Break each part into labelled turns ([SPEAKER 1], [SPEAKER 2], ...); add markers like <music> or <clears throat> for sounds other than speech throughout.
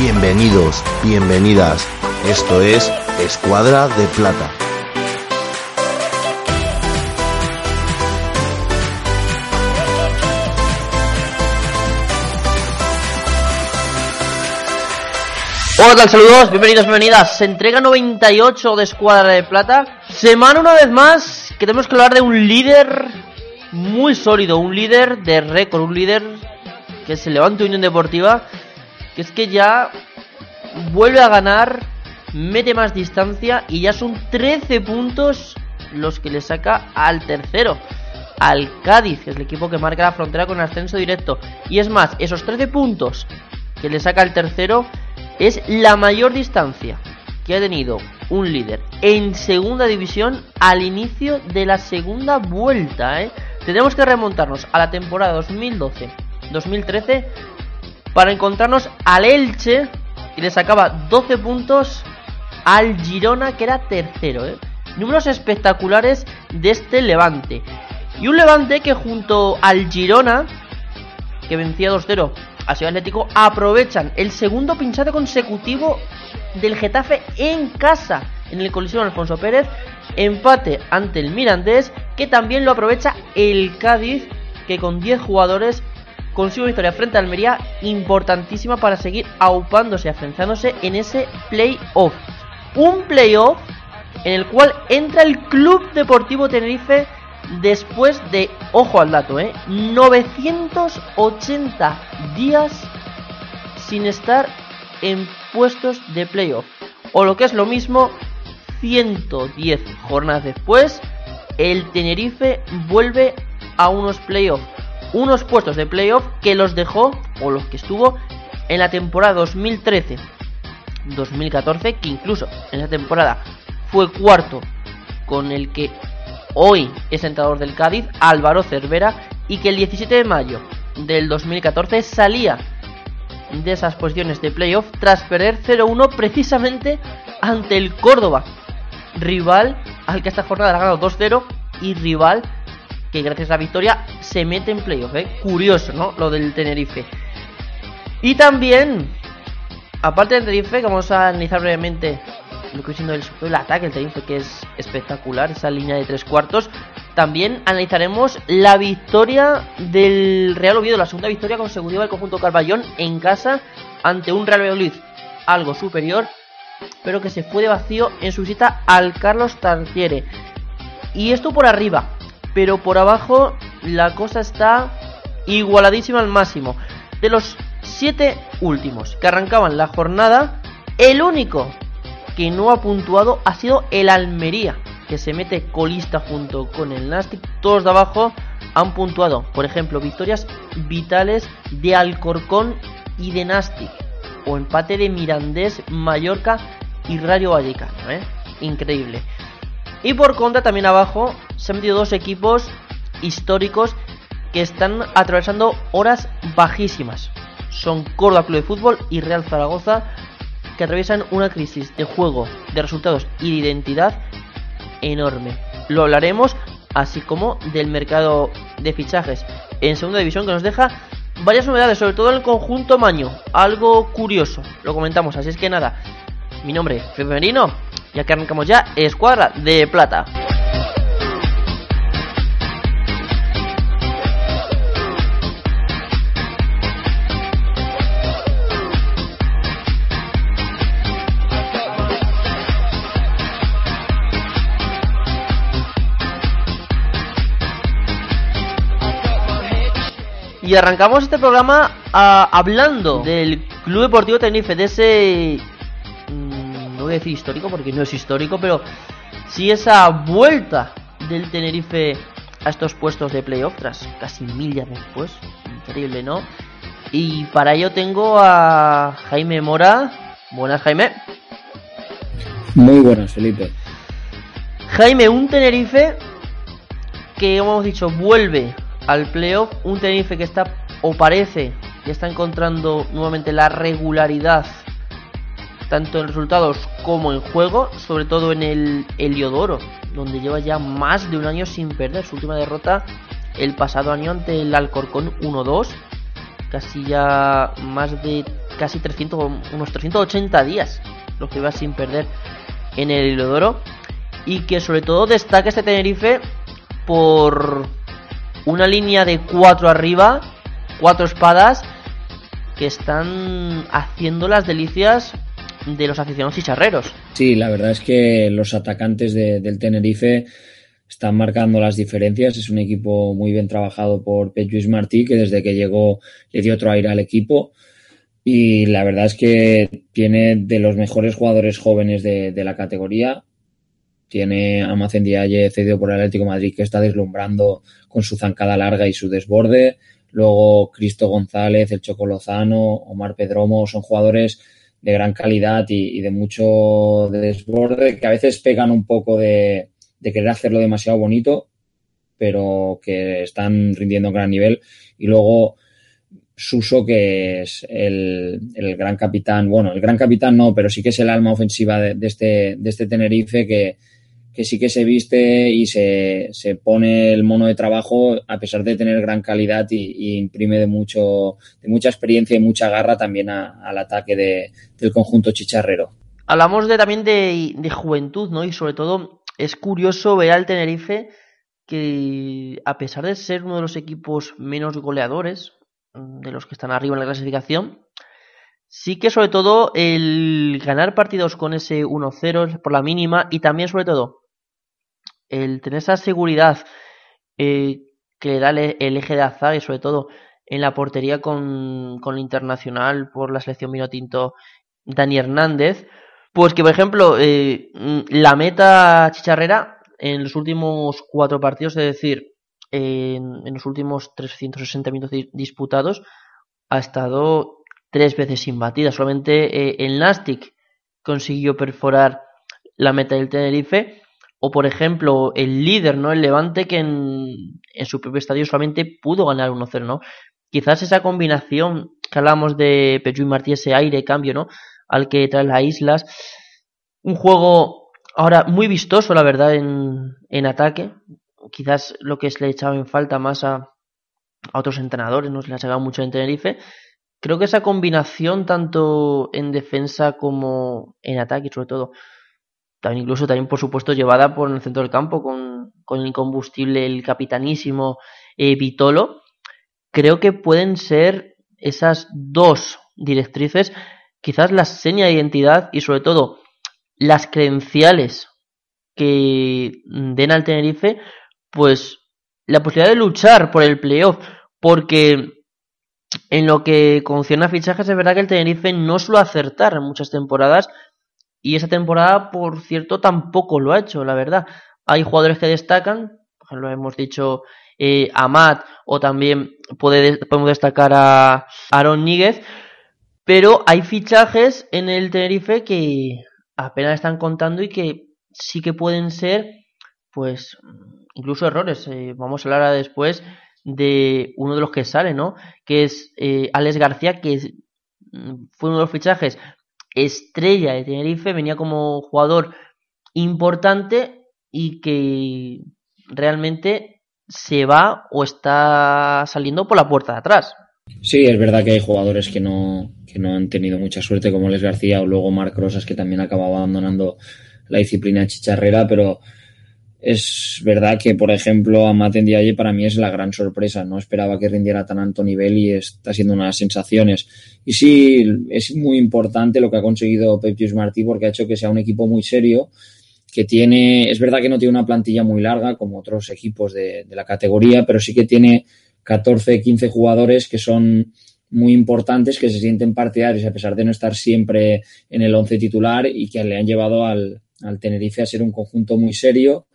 [SPEAKER 1] Bienvenidos, bienvenidas. Esto es Escuadra de Plata.
[SPEAKER 2] Hola? Saludos, bienvenidos, bienvenidas. Se entrega 98 de Escuadra de Plata. Semana una vez más que tenemos que hablar de un líder muy sólido, un líder de récord, un líder que se levanta Unión Deportiva, que es que ya vuelve a ganar, mete más distancia y ya son 13 puntos los que le saca al tercero, al Cádiz, que es el equipo que marca la frontera con ascenso directo. Y es más, esos 13 puntos que le saca al tercero es la mayor distancia que ha tenido un líder en segunda división al inicio de la segunda vuelta. ¿eh? Tenemos que remontarnos a la temporada 2012-2013 para encontrarnos al Elche y le sacaba 12 puntos al Girona que era tercero. ¿eh? Números espectaculares de este Levante. Y un Levante que junto al Girona, que vencía 2-0 a Ciudad Atlético aprovechan el segundo pinchado consecutivo del Getafe en casa en el Coliseo Alfonso Pérez. Empate ante el Mirandés, que también lo aprovecha el Cádiz, que con 10 jugadores consigue una victoria frente a Almería importantísima para seguir aupándose, afianzándose en ese playoff. Un playoff en el cual entra el Club Deportivo Tenerife después de, ojo al dato, ¿eh? 980 días sin estar en puestos de playoff. O lo que es lo mismo, 110 jornadas después, el Tenerife vuelve a unos playoffs. Unos puestos de playoff que los dejó, o los que estuvo, en la temporada 2013-2014, que incluso en esa temporada fue cuarto con el que hoy es entrenador del Cádiz, Álvaro Cervera, y que el 17 de mayo del 2014 salía de esas posiciones de playoff tras perder 0-1 precisamente ante el Córdoba, rival al que esta jornada ha ganado 2-0 y rival que gracias a la victoria se mete en playoff. ¿eh? Curioso, ¿no? Lo del Tenerife. Y también, aparte del Tenerife, que vamos a analizar brevemente lo que siendo el, el ataque, el Tenerife que es espectacular, esa línea de tres cuartos. También analizaremos la victoria del Real Oviedo, la segunda victoria consecutiva del conjunto Carballón en casa ante un Real Valladolid algo superior, pero que se fue de vacío en su visita al Carlos Tartiere. Y esto por arriba, pero por abajo la cosa está igualadísima al máximo. De los siete últimos que arrancaban la jornada, el único que no ha puntuado ha sido el Almería, que se mete colista junto con el Nastic. Todos de abajo han puntuado, por ejemplo, victorias vitales de Alcorcón y de Nastic, o empate de Mirandés, Mallorca y Rayo Vallecano, ¿eh? Increíble. Y por contra, también abajo se han metido dos equipos históricos que están atravesando horas bajísimas. Son Córdoba Club de Fútbol y Real Zaragoza, que atraviesan una crisis de juego, de resultados y de identidad enorme. Lo hablaremos, así como del mercado de fichajes en segunda división que nos deja varias novedades, sobre todo en el conjunto Maño. Algo curioso, lo comentamos, así es que nada. Mi nombre es Pepe Merino y aquí arrancamos ya Escuadra de Plata. Y arrancamos este programa ah, hablando del Club Deportivo Tenerife, de ese... mm, no voy a decir histórico porque no es histórico, pero sí esa vuelta del Tenerife a estos puestos de playoff tras casi mil ya después. Increíble, ¿no? Y para ello tengo a Jaime Mora. Buenas, Jaime.
[SPEAKER 3] Muy buenas, Felipe.
[SPEAKER 2] Jaime, un Tenerife que, como hemos dicho, vuelve al playoff. Un Tenerife que está, o parece, que está encontrando nuevamente la regularidad, tanto en resultados como en juego, sobre todo en el Heliodoro, donde lleva ya más de un año sin perder. Su última derrota el pasado año ante el Alcorcón 1-2. casi ya más de casi 300, unos 380 días, lo que va sin perder en el Hilo Y que sobre todo destaca este Tenerife por una línea de cuatro arriba, cuatro espadas, que están haciendo las delicias de los aficionados chicharreros.
[SPEAKER 3] Sí, la verdad es que los atacantes del Tenerife están marcando las diferencias. Es un equipo muy bien trabajado por Pep Martí, que desde que llegó le dio otro aire al equipo. Y la verdad es que tiene de los mejores jugadores jóvenes de, la categoría. Tiene a Macen cedido por el Atlético Madrid, que está deslumbrando con su zancada larga y su desborde. Luego Cristo González, el Choco Lozano, Omar Pedromo, son jugadores de gran calidad y, de mucho desborde que a veces pegan un poco de, de querer hacerlo demasiado bonito, pero que están rindiendo gran nivel. Y luego Suso, que es el, gran capitán, bueno, el gran capitán no, pero sí que es el alma ofensiva de, este, de este Tenerife que, que sí que se viste y se, se, pone el mono de trabajo a pesar de tener gran calidad y, imprime de mucho de mucha experiencia y mucha garra también al ataque de, del conjunto chicharrero.
[SPEAKER 2] Hablamos de, también de, de, juventud, ¿no? Y sobre todo es curioso ver al Tenerife que a pesar de ser uno de los equipos menos goleadores, mm, de los que están arriba en la clasificación, sí que sobre todo el ganar partidos con ese 1-0 por la mínima y también sobre todo el tener esa seguridad eh, que le da el, eje de azar y sobre todo en la portería con, con el internacional por la selección tinto Dani Hernández, pues que, por ejemplo, eh, la meta chicharrera en los últimos cuatro partidos, es decir, en, los últimos 360 minutos disputados, ha estado tres veces imbatida. Solamente eh, el Nastic consiguió perforar la meta del Tenerife. O, por ejemplo, el líder, ¿no? El Levante, que en, en su propio estadio solamente pudo ganar 1-0, ¿no? Quizás esa combinación que hablamos de Pechu y Martí, ese aire, cambio, ¿no? al que trae las islas. Un juego ahora muy vistoso, la verdad, en, en ataque. Quizás lo que se le echaba en falta más a, a otros entrenadores, no se le ha echado mucho en Tenerife. Creo que esa combinación, tanto en defensa como en ataque, sobre todo, también incluso también por supuesto llevada por el centro del campo con, con el incombustible, el capitanísimo eh, Vitolo, creo que pueden ser esas dos directrices quizás la seña de identidad y sobre todo las credenciales que den al Tenerife, pues la posibilidad de luchar por el playoff, porque en lo que concierne a fichajes es verdad que el Tenerife no suele acertar en muchas temporadas y esa temporada, por cierto, tampoco lo ha hecho, la verdad. Hay jugadores que destacan, ejemplo, hemos dicho eh, Amat o también podemos destacar a Aaron Níguez, pero hay fichajes en el Tenerife que apenas están contando y que sí que pueden ser, pues, incluso errores. Eh, vamos a hablar después de uno de los que sale, ¿no? Que es eh, Alex García, que mm, fue uno de los fichajes estrella de Tenerife, venía como jugador importante y que realmente se va o está saliendo por la puerta de atrás.
[SPEAKER 3] Sí, es verdad que hay jugadores que no, que no han tenido mucha suerte, como Les García o luego Marc Rosas, que también acababa abandonando la disciplina chicharrera, pero es verdad que, por ejemplo, Amat Ndiaye para mí es la gran sorpresa. No esperaba que rindiera tan alto nivel y está siendo unas sensaciones. Y sí, es muy importante lo que ha conseguido Pep Martí porque ha hecho que sea un equipo muy serio, que tiene, es verdad que no tiene una plantilla muy larga como otros equipos de, de la categoría, pero sí que tiene 14, 15 jugadores que son muy importantes, que se sienten partidarios a pesar de no estar siempre en el once titular y que le han llevado al, al Tenerife a ser un conjunto muy serio,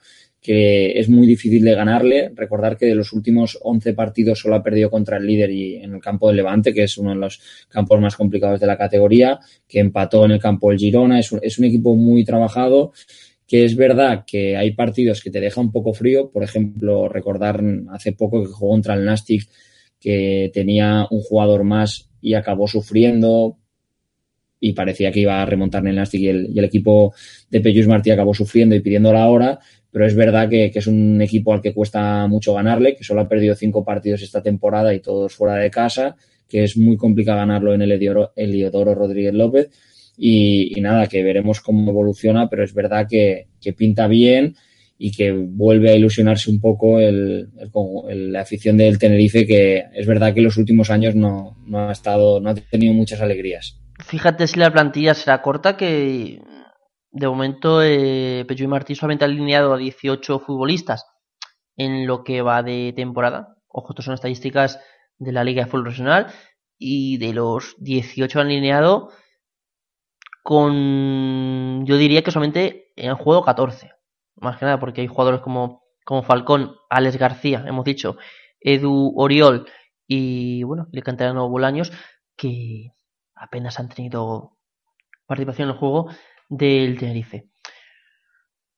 [SPEAKER 3] que es muy difícil de ganarle. Recordar que de los últimos 11 partidos solo ha perdido contra el líder y en el campo del Levante, que es uno de los campos más complicados de la categoría, que empató en el campo del Girona. Es un, equipo muy trabajado que es verdad que hay partidos que te deja un poco frío, por ejemplo, recordar hace poco que jugó contra el Nastic que tenía un jugador más y acabó sufriendo y parecía que iba a remontar en el Nastic y el, equipo de Peyus Martí acabó sufriendo y pidiendo la hora, pero es verdad que, es un equipo al que cuesta mucho ganarle, que solo ha perdido cinco partidos esta temporada y todos fuera de casa, que es muy complicado ganarlo en el Eliodoro, Rodríguez López. Y, nada, que veremos cómo evoluciona, pero es verdad que, pinta bien y que vuelve a ilusionarse un poco el, la afición del Tenerife, que es verdad que en los últimos años no, no, ha estado, no ha tenido muchas alegrías.
[SPEAKER 2] Fíjate si la plantilla será corta, que de momento eh, Pecho y Martí solamente ha alineado a 18 futbolistas en lo que va de temporada. Ojo, estas son estadísticas de la Liga de Fútbol Profesional. Y de los 18 alineado, con. Yo diría que solamente han jugado 14. Más que nada, porque hay jugadores como, como Falcón, Alex García, hemos dicho, Edu Oriol y, bueno, el canterano Bolaños, que apenas han tenido participación en el juego del Tenerife.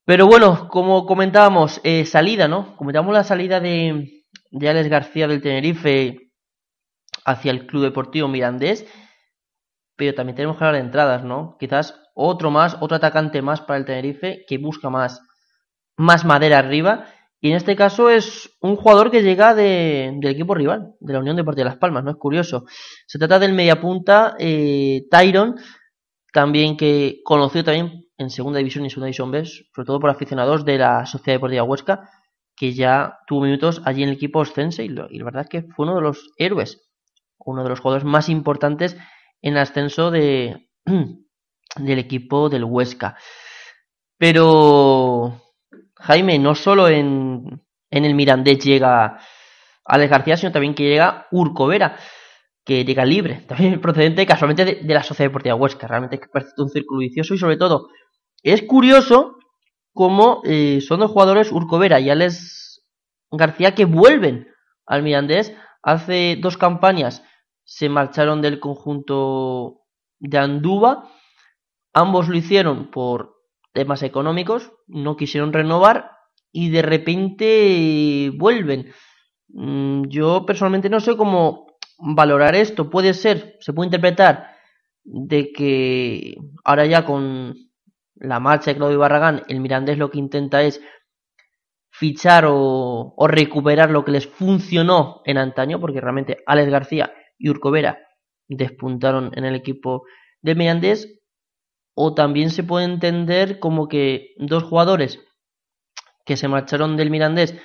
[SPEAKER 2] Pero bueno, como comentábamos, eh, salida, ¿no? Comentábamos la salida de, de Alex García del Tenerife hacia el Club Deportivo Mirandés, pero también tenemos que hablar de entradas, ¿no? Quizás otro más, otro atacante más para el Tenerife que busca más, más madera arriba. Y en este caso es un jugador que llega de, del equipo rival, de la Unión Deportiva de Las Palmas, ¿no? Es curioso. Se trata del mediapunta eh, Tyron, también que conocido también en segunda división y segunda división B, sobre todo por aficionados de la Sociedad Deportiva Huesca, que ya tuvo minutos allí en el equipo Ostense y, la verdad es que fue uno de los héroes, uno de los jugadores más importantes en ascenso de, <clears throat> del equipo del Huesca. Pero Jaime, no solo en, en el Mirandés llega Alex García, sino también que llega Urco Vera, que llega libre, también procedente casualmente de, la Sociedad Deportiva Huesca. Realmente parece un círculo vicioso y sobre todo es curioso cómo eh, son dos jugadores, Urcovera y Alex García, que vuelven al Mirandés. Hace dos campañas se marcharon del conjunto de Andúba. Ambos lo hicieron por temas económicos, no quisieron renovar y de repente vuelven. Mm, yo personalmente no sé cómo valorar esto. Puede ser, se puede interpretar de que ahora ya con la marcha de Claudio Barragán, el Mirandés lo que intenta es fichar o, recuperar lo que les funcionó en antaño, porque realmente Alex García y Urco Vera despuntaron en el equipo de Mirandés, o también se puede entender como que dos jugadores que se marcharon del Mirandés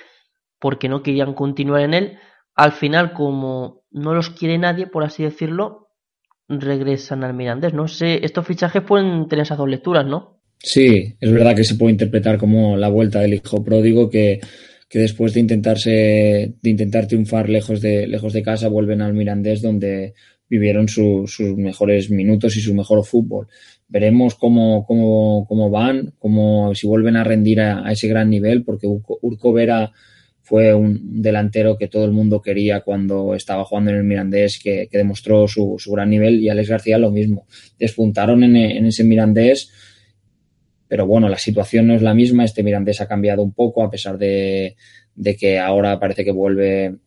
[SPEAKER 2] porque no querían continuar en él, al final como no los quiere nadie, por así decirlo, regresan al Mirandés. No sé, estos fichajes pueden tener esas dos lecturas, ¿no?
[SPEAKER 3] Sí, es verdad que se puede interpretar como la vuelta del hijo pródigo que, que después de intentarse de intentar triunfar lejos de lejos de casa vuelven al Mirandés donde vivieron sus mejores minutos y su mejor fútbol. Veremos cómo, cómo, cómo van, cómo, si vuelven a rendir a, ese gran nivel, porque Urco, Vera fue un delantero que todo el mundo quería cuando estaba jugando en el Mirandés, que, demostró su, gran nivel, y Alex García lo mismo. Despuntaron en ese Mirandés pero bueno, la situación no es la misma. Este Mirandés ha cambiado un poco, a pesar de, que ahora parece que vuelve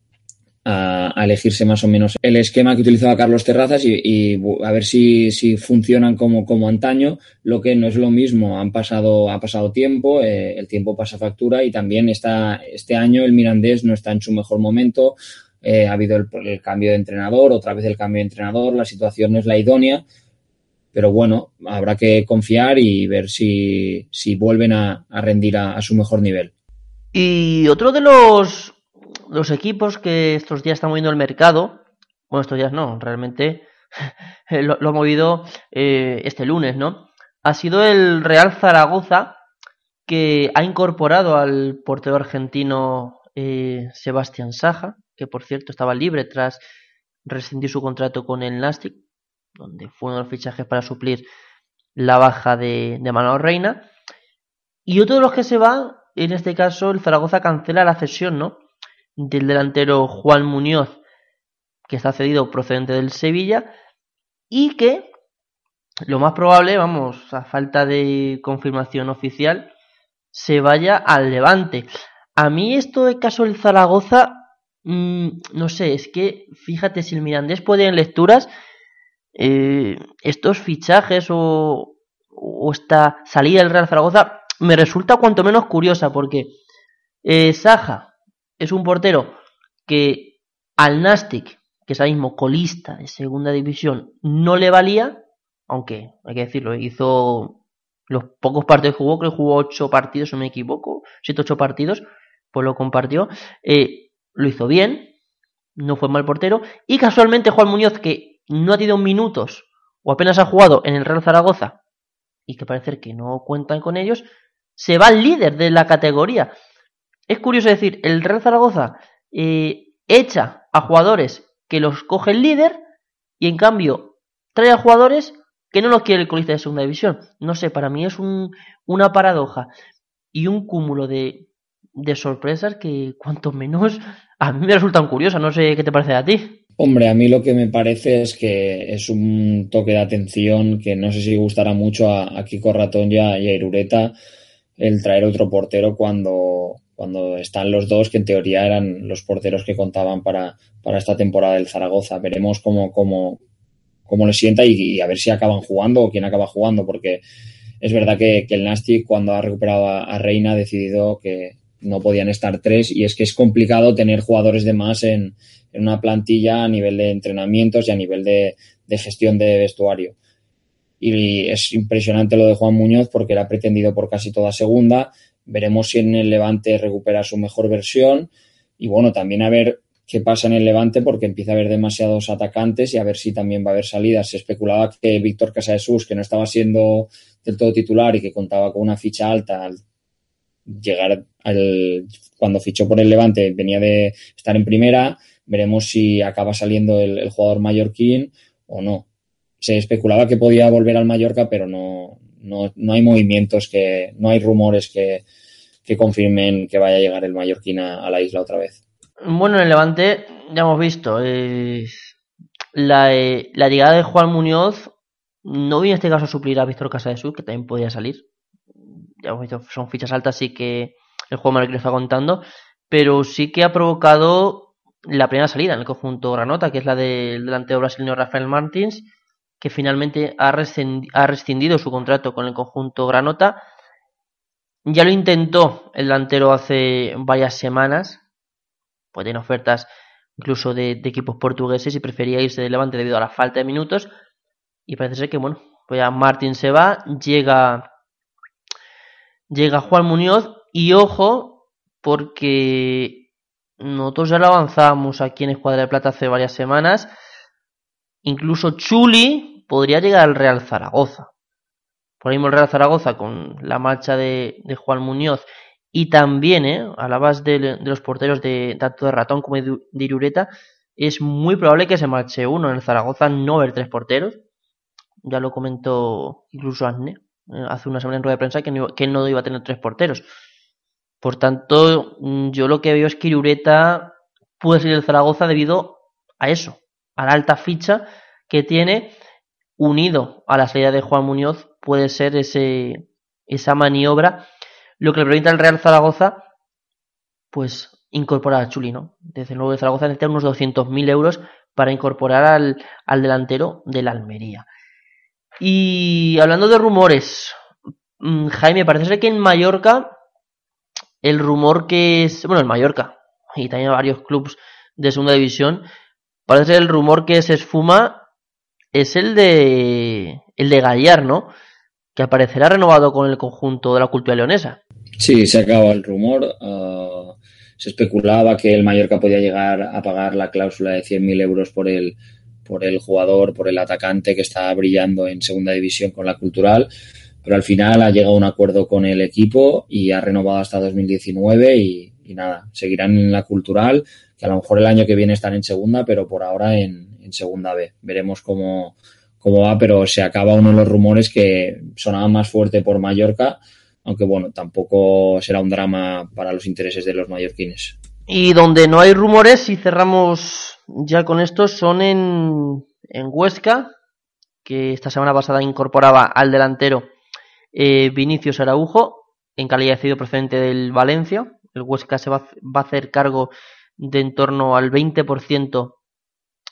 [SPEAKER 3] a, elegirse más o menos el esquema que utilizaba Carlos Terrazas y, a ver si, si, funcionan como, como antaño, lo que no es lo mismo. Han pasado, ha pasado tiempo, eh, el tiempo pasa factura y también está, este año el Mirandés no está en su mejor momento. Eh, ha habido el, cambio de entrenador, otra vez el cambio de entrenador, la situación no es la idónea pero bueno, habrá que confiar y ver si, si vuelven a, rendir a, su mejor nivel.
[SPEAKER 2] Y otro de los, los equipos que estos días están moviendo el mercado, bueno, estos días no, realmente <laughs> lo, ha movido eh, este lunes, ¿no? Ha sido el Real Zaragoza que ha incorporado al portero argentino eh, Sebastián Saja, que por cierto estaba libre tras rescindir su contrato con el Nastic donde fue uno de los fichajes para suplir la baja de, de Manuel Reina. Y otro de los que se va, en este caso, el Zaragoza cancela la cesión, ¿no? Del delantero Juan Muñoz, que está cedido procedente del Sevilla, y que lo más probable, vamos, a falta de confirmación oficial, se vaya al Levante. A mí esto de caso del Zaragoza, mmm, no sé, es que fíjate si el Mirandés puede en lecturas eh, estos fichajes o, esta salida del Real Zaragoza me resulta cuanto menos curiosa porque eh, Saja es un portero que al Nastic que es ahora mismo colista de segunda división, no le valía, aunque hay que decirlo, hizo los pocos partidos que jugó, creo que jugó ocho partidos, si no me equivoco, siete ocho partidos, pues lo compartió, eh, lo hizo bien, no fue mal portero, y casualmente Juan Muñoz, que no ha tenido minutos o apenas ha jugado en el Real Zaragoza, y que parece que no cuentan con ellos, se va al líder de la categoría. Es curioso decir, el Real Zaragoza eh, echa a jugadores que los coge el líder y en cambio trae a jugadores que no los quiere el colista de segunda división. No sé, para mí es un, una paradoja y un cúmulo de, de sorpresas que cuanto menos a mí me resultan curiosas. No sé qué te parece a ti.
[SPEAKER 3] Hombre, a mí lo que me parece es que es un toque de atención que no sé si gustará mucho a, Kiko Ratón y a, Irureta el traer otro portero cuando, cuando están los dos que en teoría eran los porteros que contaban para, para esta temporada del Zaragoza. Veremos cómo, cómo, cómo le sienta y, a ver si acaban jugando o quién acaba jugando, porque es verdad que, el Nastic cuando ha recuperado a, Reina ha decidido que no podían estar tres y es que es complicado tener jugadores de más en, en una plantilla a nivel de entrenamientos y a nivel de, de gestión de vestuario. Y es impresionante lo de Juan Muñoz porque era pretendido por casi toda segunda. Veremos si en el Levante recupera su mejor versión. Y bueno, también a ver qué pasa en el Levante porque empieza a haber demasiados atacantes y a ver si también va a haber salidas. Se especulaba que Víctor Casadesus, que no estaba siendo del todo titular y que contaba con una ficha alta al llegar al cuando fichó por el Levante venía de estar en primera. Veremos si acaba saliendo el, jugador mallorquín o no. Se especulaba que podía volver al Mallorca, pero no, no, no hay movimientos que, no hay rumores que, que confirmen que vaya a llegar el mallorquín a la isla otra vez.
[SPEAKER 2] Bueno, en el Levante ya hemos visto eh, la, llegada de Juan Muñoz no viene en este caso a suplir a Víctor Casadesú, que también podía salir. Ya hemos visto, son fichas altas, así que el juego me lo está contando. Pero sí que ha provocado la primera salida en el conjunto Granota, que es la del delantero brasileño Rafael Martins, que finalmente ha rescindido su contrato con el conjunto Granota. Ya lo intentó el delantero hace varias semanas, pues tiene ofertas incluso de, equipos portugueses y prefería irse de Levante debido a la falta de minutos. Y parece ser que, bueno, pues ya Martín se va, llega, llega Juan Muñoz y ojo, porque nosotros ya lo avanzamos aquí en Escuadra de Plata hace varias semanas. Incluso Chuli podría llegar al Real Zaragoza. Por ahí mismo el Real Zaragoza con la marcha de, Juan Muñoz y también, ¿eh? a la base de, los porteros de tanto de Ratón como de, Irureta, es muy probable que se marche uno. En el Zaragoza no haber tres porteros. Ya lo comentó incluso Asne eh, hace una semana en rueda de prensa que, que él no iba a tener tres porteros. Por tanto, mm, yo lo que veo es que Irureta puede salir del Zaragoza debido a eso, a la alta ficha que tiene, unido a la salida de Juan Muñoz, puede ser ese, esa maniobra lo que le permite al Real Zaragoza, pues incorporar a Chuli, ¿no? Desde luego de Zaragoza necesita unos 200.000 euros para incorporar al, al delantero del Almería. Y hablando de rumores, mm, Jaime, parece ser que en Mallorca el rumor que es, bueno, en Mallorca y también varios clubes de segunda división, parece ser el rumor que se esfuma es el de el de Gallar, ¿no? Que aparecerá renovado con el conjunto de la cultura leonesa.
[SPEAKER 3] Sí, se acaba el rumor. Ah, se especulaba que el Mallorca podía llegar a pagar la cláusula de 100.000 euros por el, por el jugador, por el atacante que está brillando en segunda división con la cultural, pero al final ha llegado a un acuerdo con el equipo y ha renovado hasta 2019 y, nada, seguirán en la cultural, que a lo mejor el año que viene están en segunda, pero por ahora en, segunda B. Veremos cómo, cómo va, pero se acaba uno de los rumores que sonaba más fuerte por Mallorca aunque bueno, tampoco será un drama para los intereses de los mallorquines.
[SPEAKER 2] Y donde no hay rumores, y cerramos ya con esto, son en, en Huesca, que esta semana pasada incorporaba al delantero eh, Vinicius Araujo, en calidad de cedido procedente del Valencia. El Huesca se va, va a hacer cargo de en torno al 20%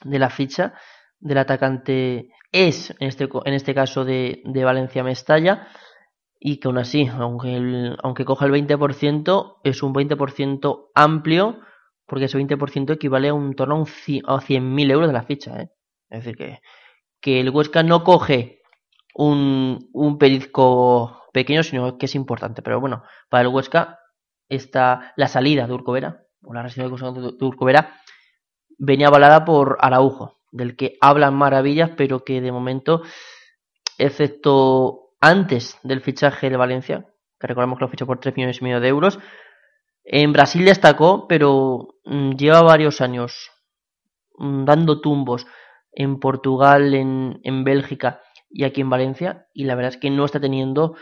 [SPEAKER 2] de la ficha del atacante es, en este, en este caso, de, de Valencia Mestalla y que aún así, aunque, aunque coja el 20%, es un 20% amplio porque ese 20% equivale a un torno a 100.000 euros de la ficha. ¿eh? Es decir, que, que el Huesca no coge un, un perizco pequeño, sino que es importante. Pero bueno, para el Huesca está la salida de Urcovera, o la residencia de Urcovera, venía avalada por Araujo, del que hablan maravillas, pero que de momento, excepto antes del fichaje de Valencia, que recordamos que lo fichó por 3 millones y medio de euros, en Brasil destacó, pero mm, lleva varios años mm, dando tumbos en Portugal, en, en Bélgica y aquí en Valencia, y la verdad es que no está teniendo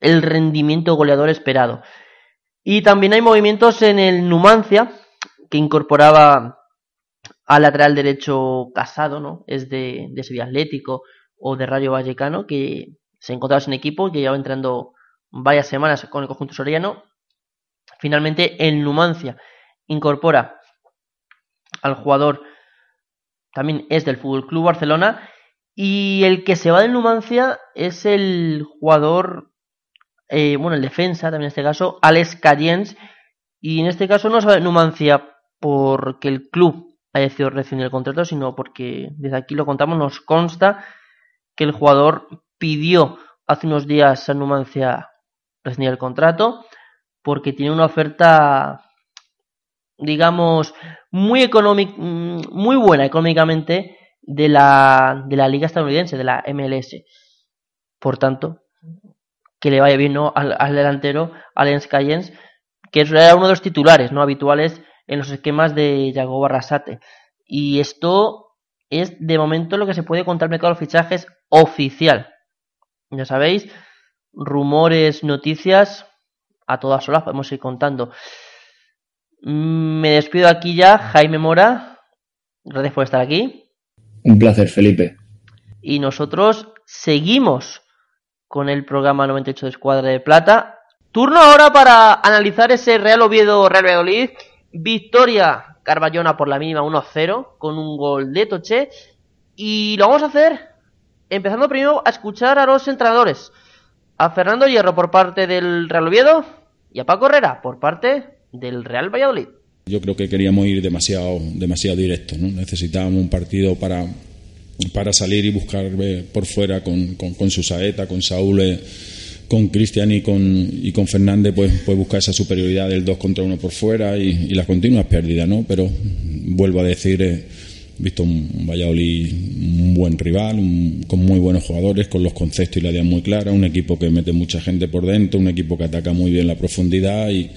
[SPEAKER 2] el rendimiento goleador esperado. Y también hay movimientos en el Numancia, que incorporaba al lateral derecho Casado, ¿no? Es de, de Sevilla Atlético o de Rayo Vallecano, que se encontraba sin equipo que lleva entrando varias semanas con el conjunto soriano. Finalmente, el Numancia incorpora al jugador, también es del Fútbol Club Barcelona, y el que se va del Numancia es el jugador eh, bueno, el defensa, también en este caso, Alex Cayens, y en este caso no se Numancia porque el club haya decidido rescindir el contrato, sino porque desde aquí lo contamos, nos consta que el jugador pidió hace unos días a Numancia rescindir el contrato porque tiene una oferta digamos muy económica muy buena económicamente de la de la liga estadounidense de la MLS por tanto que le vaya bien ¿no? al, al, delantero, Alens Cayens, que era uno de los titulares no habituales en los esquemas de Yago Barrasate. Y esto es de momento lo que se puede contar mercado de fichajes oficial. Ya sabéis, rumores, noticias, a todas horas podemos ir contando. Me despido aquí ya, Jaime Mora. Gracias por estar aquí.
[SPEAKER 3] Un placer, Felipe.
[SPEAKER 2] Y nosotros seguimos con el programa 98 de Escuadra de Plata. Turno ahora para analizar ese Real Oviedo Real Valladolid. Victoria Carballona por la mínima 1-0 con un gol de Toche. Y lo vamos a hacer empezando primero a escuchar a los entrenadores. A Fernando Hierro por parte del Real Oviedo y a Paco Herrera por parte del Real Valladolid.
[SPEAKER 4] Yo creo que queríamos ir demasiado, demasiado directo, ¿no? Necesitábamos un partido para, para salir y buscar eh, por fuera con, con, con con Saúl, eh, con Cristian y con, y con Fernández, pues, pues buscar esa superioridad del 2 contra 1 por fuera y, y, las continuas pérdidas, ¿no? Pero vuelvo a decir, eh, visto un Valladolid un buen rival, un, con muy buenos jugadores, con los conceptos y la idea muy clara, un equipo que mete mucha gente por dentro, un equipo que ataca muy bien la profundidad y,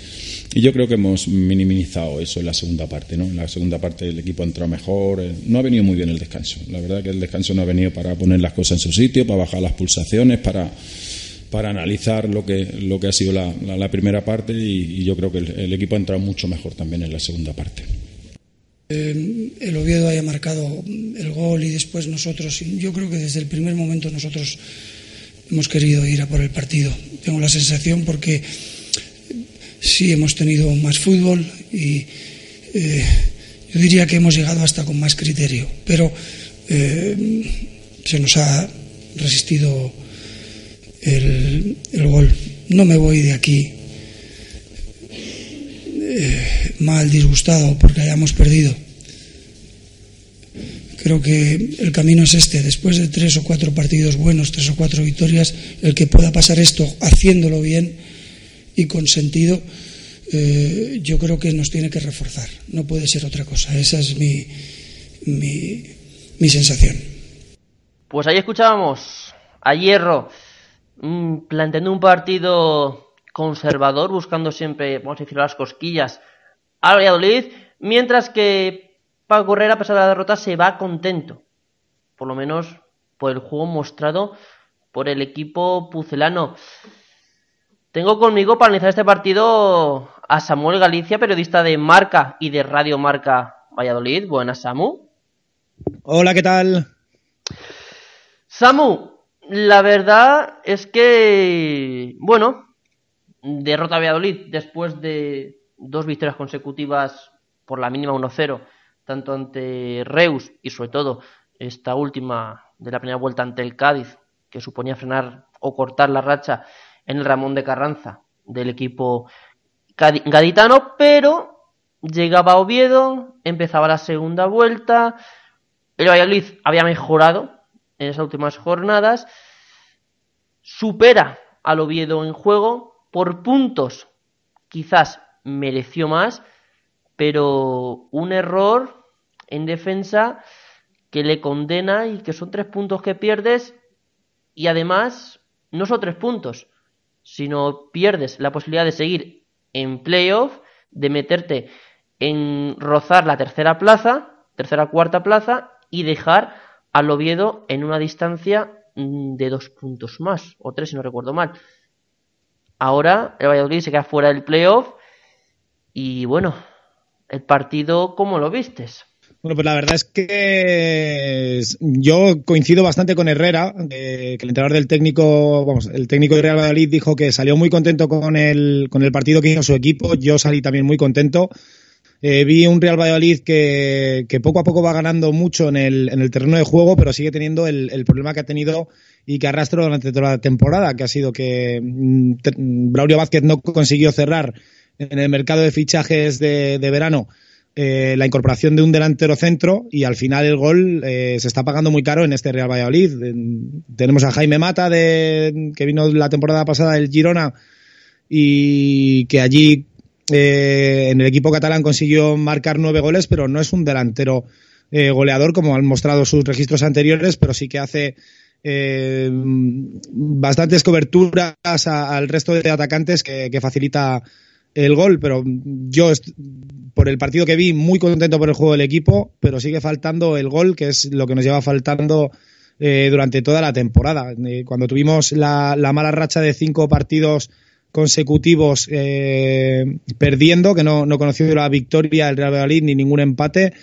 [SPEAKER 4] y yo creo que hemos minimizado eso en la segunda parte. ¿no? En la segunda parte el equipo ha entrado mejor, eh, no ha venido muy bien el descanso. La verdad que el descanso no ha venido para poner las cosas en su sitio, para bajar las pulsaciones, para para analizar lo que, lo que ha sido la, la, la primera parte y, y, yo creo que el, el equipo ha entrado mucho mejor también en la segunda parte.
[SPEAKER 5] Eh, el Oviedo haya marcado el gol y después nosotros, yo creo que desde el primer momento nosotros hemos querido ir a por el partido. Tengo la sensación porque sí hemos tenido más fútbol y eh, yo diría que hemos llegado hasta con más criterio, pero eh, se nos ha resistido el, gol. No me voy de aquí eh, mal, disgustado porque hayamos perdido. Creo que el camino es este, después de tres o cuatro partidos buenos, tres o cuatro victorias, el que pueda pasar esto haciéndolo bien y con sentido, eh, yo creo que nos tiene que reforzar. No puede ser otra cosa. Esa es mi, mi, sensación.
[SPEAKER 2] Pues ahí escuchábamos a Hierro mmm, planteando un partido conservador, buscando siempre, vamos a decir, las cosquillas al Valladolid, mientras que Paco Herrera, a pesar de la derrota, se va contento. Por lo menos por el juego mostrado por el equipo pucelano. Tengo conmigo para analizar este partido a Samuel Galicia, periodista de Marca y de Radio Marca Valladolid. Buenas, Samu.
[SPEAKER 6] Hola, ¿qué tal?
[SPEAKER 2] Samu, la verdad es que, bueno, derrota a Valladolid después de dos victorias consecutivas por la mínima 1-0, tanto ante Reus y sobre todo esta última de la primera vuelta ante el Cádiz, que suponía frenar o cortar la racha en el Ramón de Carranza del equipo gaditano, pero llegaba Oviedo, empezaba la segunda vuelta, el Valladolid había mejorado en esas últimas jornadas, supera al Oviedo en juego, por puntos quizás mereció más, pero un error en defensa que le condena y que son tres puntos que pierdes y además no son tres puntos, sino pierdes la posibilidad de seguir en playoff, de meterte en rozar la tercera plaza, tercera cuarta plaza y dejar al Oviedo en una distancia mm, de dos puntos más, o tres si no recuerdo mal. Ahora el Valladolid se queda fuera del playoff y bueno, el partido, ¿cómo lo vistes?
[SPEAKER 6] Bueno, pues la verdad es que yo coincido bastante con Herrera, que el entrenador del técnico, vamos, el técnico de Real Madrid dijo que salió muy contento con el, con el partido que hizo su equipo. Yo salí también muy contento. Eh, vi un Real Valladolid que, que, poco a poco va ganando mucho en el, en el terreno de juego, pero sigue teniendo el, problema que ha tenido y que arrastra durante toda la temporada, que ha sido que mm, Braulio Vázquez no consiguió cerrar en el mercado de fichajes de verano eh, la incorporación de un delantero centro y al final el gol eh, se está pagando muy caro en este Real Valladolid. tenemos a Jaime Mata, de, que vino la temporada pasada del Girona y que allí eh, en el equipo catalán consiguió marcar nueve goles, pero no es un delantero goleador como han mostrado sus registros anteriores, pero sí que hace bastantes coberturas al resto de atacantes que, que facilita el gol, pero yo por el partido que vi muy contento por el juego del equipo, pero sigue faltando el gol, que es lo que nos lleva faltando eh, durante toda la temporada. Eh, cuando tuvimos la, mala racha de cinco partidos consecutivos eh, perdiendo, que no, no conoció la victoria del Real Madrid ni ningún empate,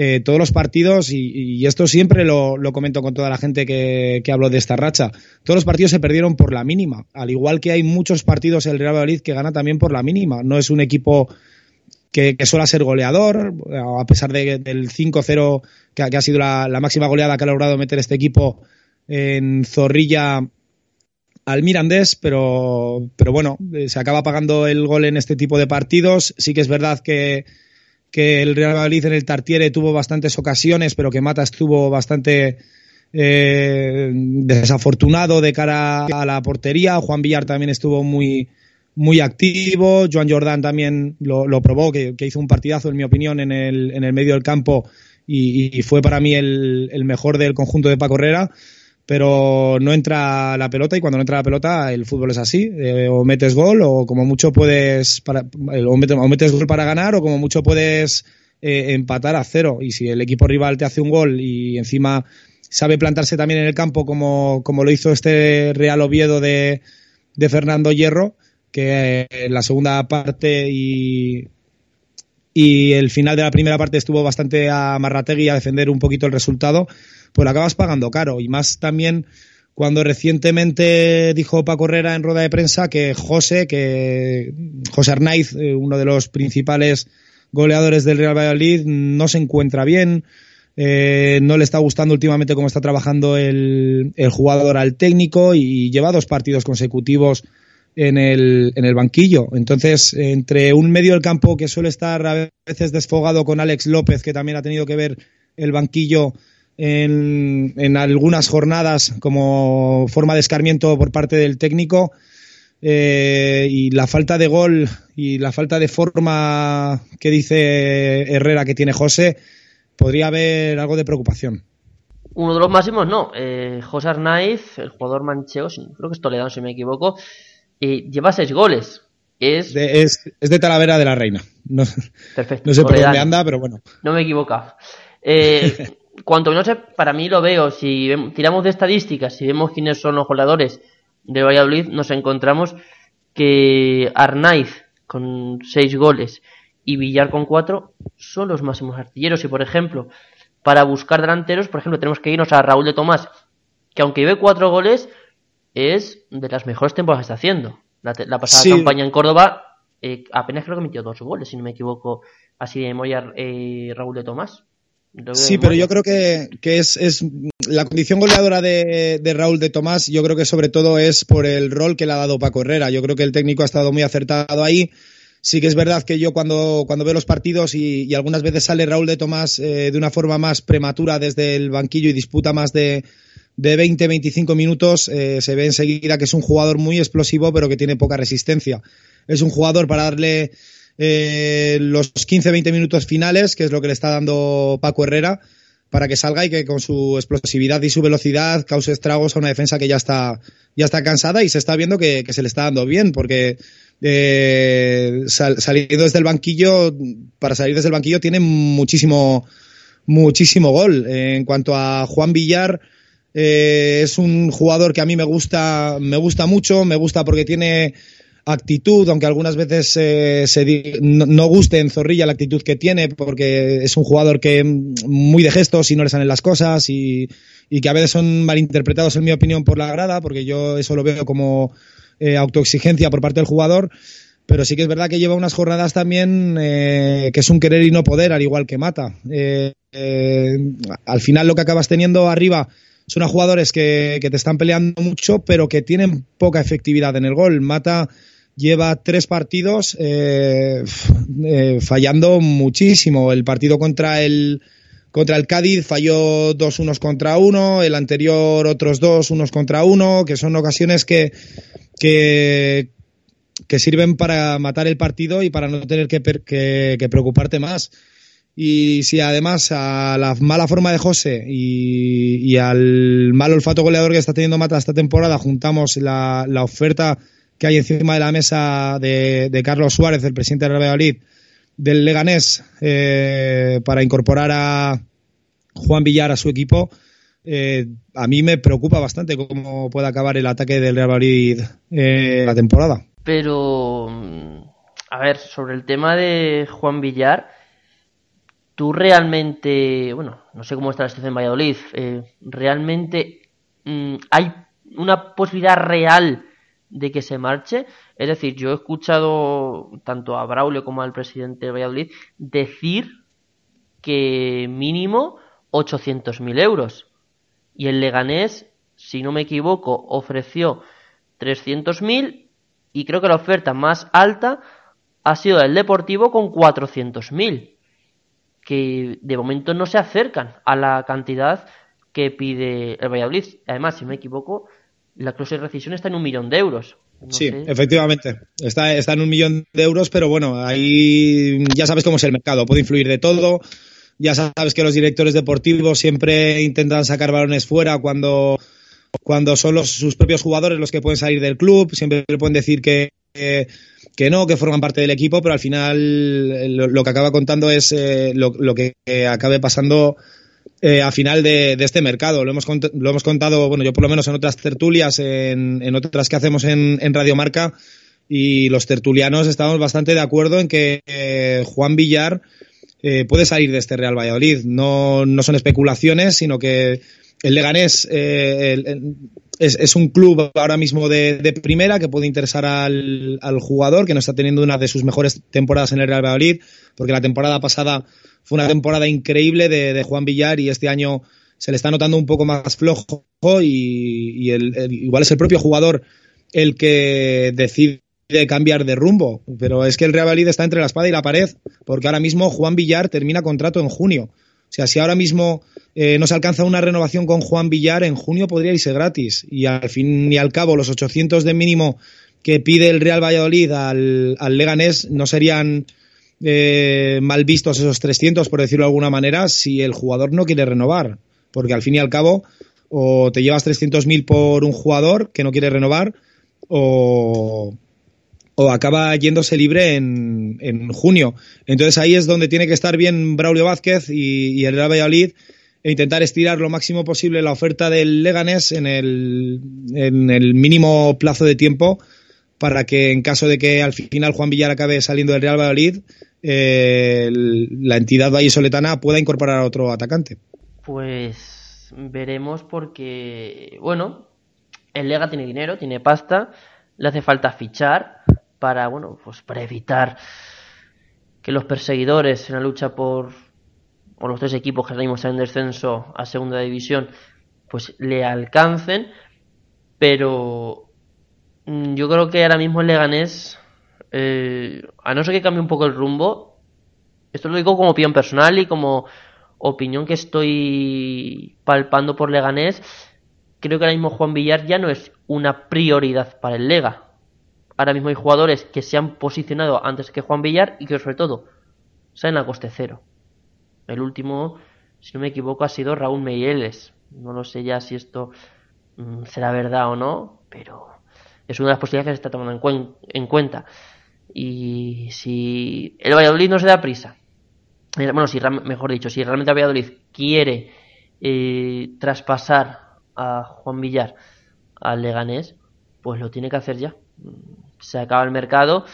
[SPEAKER 6] eh, todos los partidos, y, esto siempre lo, comento con toda la gente que, que, hablo de esta racha, todos los partidos se perdieron por la mínima, al igual que hay muchos partidos el Real Madrid que gana también por la mínima, no es un equipo que, que suele ser goleador, a pesar de, del 5-0 que, ha sido la, máxima goleada que ha logrado meter este equipo en Zorrilla al Mirandés, pero, pero bueno, eh, se acaba pagando el gol en este tipo de partidos. Sí que es verdad que, que el Real Madrid en el Tartiere tuvo bastantes ocasiones, pero que Mata estuvo bastante eh, desafortunado de cara a la portería. Juan Villar también estuvo muy, muy activo. Joan Jordan también lo, probó, que, hizo un partidazo, en mi opinión, en el, en el medio del campo y, fue para mí el, mejor del conjunto de Paco Herrera. Pero no entra la pelota y cuando no entra la pelota el fútbol es así, eh, o metes gol o como mucho puedes, para, o, metes, gol para ganar o como mucho puedes eh, empatar a cero. Y si el equipo rival te hace un gol y encima sabe plantarse también en el campo como, como lo hizo este Real Oviedo de, de Fernando Hierro, que en la segunda parte y, y el final de la primera parte estuvo bastante a Marrategui a defender un poquito el resultado, pues lo acabas pagando caro. Y más también cuando recientemente dijo Paco Herrera en rueda de prensa que José, que José Arnaiz, eh, uno de los principales goleadores del Real Valladolid, no se encuentra bien. Eh, no le está gustando últimamente cómo está trabajando el, el jugador al técnico y lleva dos partidos consecutivos en el, en el banquillo. Entonces, entre un medio del campo que suele estar a veces desfogado con Alex López, que también ha tenido que ver el banquillo en, en algunas jornadas como forma de escarmiento por parte del técnico, eh, y la falta de gol y la falta de forma que dice Herrera que tiene José, podría haber algo de preocupación.
[SPEAKER 2] Uno de los máximos, no. Eh, José Arnaiz, el jugador manchego, creo que es Toledano si me equivoco, lleva seis goles. Es...
[SPEAKER 6] De, es, de Talavera de la Reina. No, Perfecto. No sé por dónde anda, pero bueno.
[SPEAKER 2] No me he equivocado. Eh, <laughs> cuanto no sé, para mí lo veo. Si tiramos de estadísticas, si vemos quiénes son los goleadores de Valladolid, nos encontramos que Arnaiz con seis goles y Villar con cuatro son los máximos artilleros. Y por ejemplo, para buscar delanteros, por ejemplo, tenemos que irnos a Raúl de Tomás, que aunque lleve cuatro goles, es de las mejores temporadas que está haciendo. La, pasada campaña en Córdoba eh, apenas creo que metió dos goles, si no me equivoco, así de memoria eh, Raúl de Tomás.
[SPEAKER 6] Sí, pero yo creo que, es, es, la condición goleadora de, de, Raúl de Tomás, yo creo que sobre todo es por el rol que le ha dado Paco Herrera. Yo creo que el técnico ha estado muy acertado ahí Sí que es verdad que yo cuando, cuando veo los partidos y, algunas veces sale Raúl de Tomás eh, de una forma más prematura desde el banquillo y disputa más de, de 20-25 minutos, eh, se ve enseguida que es un jugador muy explosivo pero que tiene poca resistencia. Es un jugador para darle eh, los 15-20 minutos finales, que es lo que le está dando Paco Herrera, para que salga y que con su explosividad y su velocidad cause estragos a una defensa que ya está, ya está cansada y se está viendo que, se le está dando bien, porque eh, saliendo desde el banquillo, para salir desde el banquillo tiene muchísimo, muchísimo gol. en cuanto a Juan Villar, eh, es un jugador que a mí me gusta, me gusta mucho, me gusta porque tiene actitud, aunque algunas veces eh, se no, guste en Zorrilla la actitud que tiene, porque es un jugador que muy de gestos y no le salen las cosas y, que a veces son malinterpretados en mi opinión por la grada, porque yo eso lo veo como eh, autoexigencia por parte del jugador, pero sí que es verdad que lleva unas jornadas también eh, que es un querer y no poder, al igual que Mata. Al final lo que acabas teniendo arriba son a jugadores que, te están peleando mucho, pero que tienen poca efectividad en el gol. Mata lleva tres partidos fallando muchísimo. El partido contra el contra el Cádiz falló dos unos contra uno, el anterior otros dos unos contra uno, que son ocasiones que, que, que sirven para matar el partido y para no tener que, que, preocuparte más. Y si además a la mala forma de José y, al mal olfato goleador que está teniendo Mata esta temporada juntamos la, la oferta que hay encima de la mesa de, de Carlos Suárez, el presidente del Real Valladolid, del Leganés, eh, para incorporar a Juan Villar a su equipo, eh, a mí me preocupa bastante cómo puede acabar el ataque del Real Madrid eh, la temporada.
[SPEAKER 2] Pero, a ver, sobre el tema de Juan Villar, tú realmente, bueno, no sé cómo está la situación en Valladolid, eh, realmente mm, hay una posibilidad real de que se marche. Es decir, yo he escuchado tanto a Braulio como al presidente de Valladolid decir que mínimo 800.000 euros. Y el Leganés, si no me equivoco, ofreció 300.000 y creo que la oferta más alta ha sido el Deportivo con 400.000, que de momento no se acercan a la cantidad que pide el Valladolid. Además, si no me equivoco, la cláusula de rescisión está en un millón de euros.
[SPEAKER 6] sí, efectivamente. Está, está en un millón de euros, pero bueno, ahí ya sabes cómo es el mercado. Puede influir de todo. Ya sabes que los directores deportivos siempre intentan sacar balones fuera cuando, cuando son los, sus propios jugadores los que pueden salir del club. Siempre le pueden decir que, que, no, que forman parte del equipo, pero al final lo, que acaba contando es eh, lo, que acabe pasando eh, a final de, este mercado. Lo hemos, lo hemos contado, bueno, yo por lo menos en otras tertulias, en, en otras que hacemos en, en Radio Marca, y los tertulianos estamos bastante de acuerdo en que eh, Juan Villar eh, puede salir de este Real Valladolid. No, no son especulaciones, sino que el Leganés eh, es, un club ahora mismo de, primera que puede interesar al, jugador, que no está teniendo una de sus mejores temporadas en el Real Valladolid, porque la temporada pasada fue una temporada increíble de, Juan Villar y este año se le está notando un poco más flojo y, igual es el propio jugador el que decide de cambiar de rumbo, pero es que el Real Valladolid está entre la espada y la pared, porque ahora mismo Juan Villar termina contrato en junio. O sea, si ahora mismo eh, no se alcanza una renovación con Juan Villar, en junio podría irse gratis. Y al fin y al cabo, los 800 de mínimo que pide el Real Valladolid al, al Leganés no serían eh, mal vistos esos 300, por decirlo de alguna manera, si el jugador no quiere renovar. Porque al fin y al cabo, o te llevas 300.000 por un jugador que no quiere renovar, o, o acaba yéndose libre en, en, junio. Entonces ahí es donde tiene que estar bien Braulio Vázquez y, el Real Valladolid e intentar estirar lo máximo posible la oferta del Leganés en el, en el mínimo plazo de tiempo para que en caso de que al final Juan Villar acabe saliendo del Real Valladolid, eh, la entidad vallisoletana pueda incorporar a otro atacante.
[SPEAKER 2] Pues veremos porque, bueno, el Lega tiene dinero, tiene pasta, le hace falta fichar para, bueno, pues para evitar que los perseguidores en la lucha por, los tres equipos que ahora mismo están en descenso a segunda división, pues le alcancen, pero mm, yo creo que ahora mismo el Leganés eh, a no ser que cambie un poco el rumbo, esto lo digo como opinión personal y como opinión que estoy palpando por Leganés, creo que ahora mismo Juan Villar ya no es una prioridad para el Lega. Ahora mismo hay jugadores que se han posicionado antes que Juan Villar y que sobre todo salen a coste cero. El último, si no me equivoco, ha sido Raúl Meyeles. No lo sé ya si esto mm, será verdad o no, pero es una de las posibilidades que se está tomando en, en cuenta. Y si el Valladolid no se da prisa, eh, bueno, si mejor dicho, si realmente el Valladolid quiere eh, traspasar a Juan Villar al Leganés, pues lo tiene que hacer ya. Se acaba el mercado,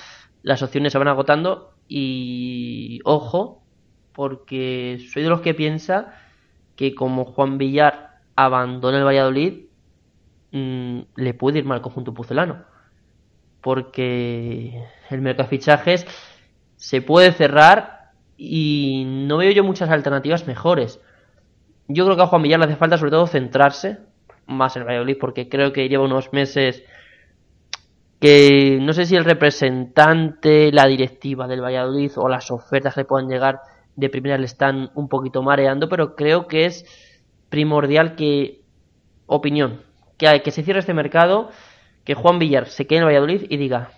[SPEAKER 2] las opciones se van agotando y ojo, porque soy de los que piensa que como Juan Villar abandona el Valladolid, mm, le puede ir mal al conjunto pucelano. Porque el mercado de fichajes se puede cerrar y no veo yo muchas alternativas mejores. Yo creo que a Juan Villar le hace falta sobre todo centrarse más en el Valladolid porque creo que lleva unos meses que no sé si el representante, la directiva del Valladolid o las ofertas que puedan llegar de primera le están un poquito mareando, pero creo que es primordial que, opinión, que, que se cierre este mercado, que Juan Villar se quede en el Valladolid y diga,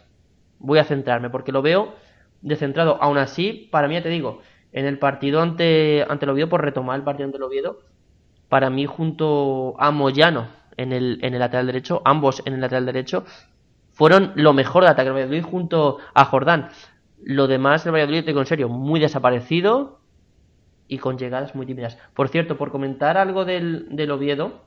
[SPEAKER 2] voy a centrarme, porque lo veo descentrado. Aún así, para mí, ya te digo, en el partido ante, ante el Oviedo, por retomar el partido ante el Oviedo, para mí junto a Moyano en el, en el lateral derecho, ambos en el lateral derecho, fueron lo mejor de ataque del Valladolid junto a Jordán. Lo demás del Valladolid, te digo en serio, muy desaparecido y con llegadas muy tímidas. Por cierto, por comentar algo del, del Oviedo,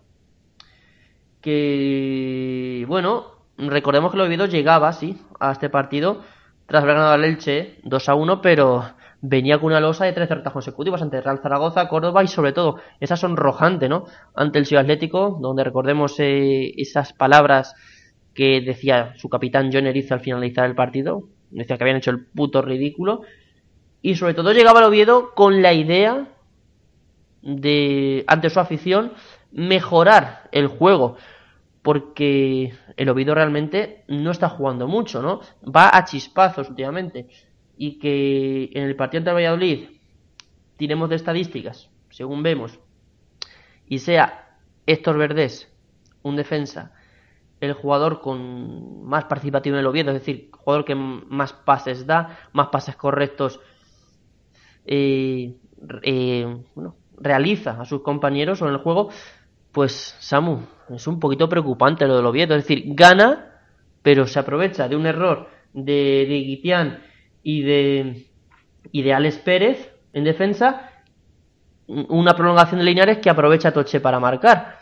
[SPEAKER 2] que, bueno, recordemos que el Oviedo llegaba, sí, a este partido tras haber ganado al Elche 2 a 1, pero venía con una losa de tres derrotas consecutivas ante Real Zaragoza, Córdoba y sobre todo esa sonrojante, ¿no? Ante el Ciudad Atlético, donde recordemos eh, esas palabras que decía su capitán John Erizo al finalizar el partido, decía que habían hecho el puto ridículo y sobre todo llegaba al Oviedo con la idea de ante su afición mejorar el juego porque el Oviedo realmente no está jugando mucho, ¿no? Va a chispazos últimamente y que en el partido ante Valladolid tiremos de estadísticas, según vemos, y sea Héctor Verdés, un defensa, el jugador con más participativo en el Oviedo, es decir, jugador que más pases da, más pases correctos eh, eh, bueno, realiza a sus compañeros o en el juego, pues Samu, es un poquito preocupante lo del Oviedo, es decir, gana, pero se aprovecha de un error de, de y de, y de Alex Pérez en defensa, una prolongación de Linares que aprovecha Toche para marcar.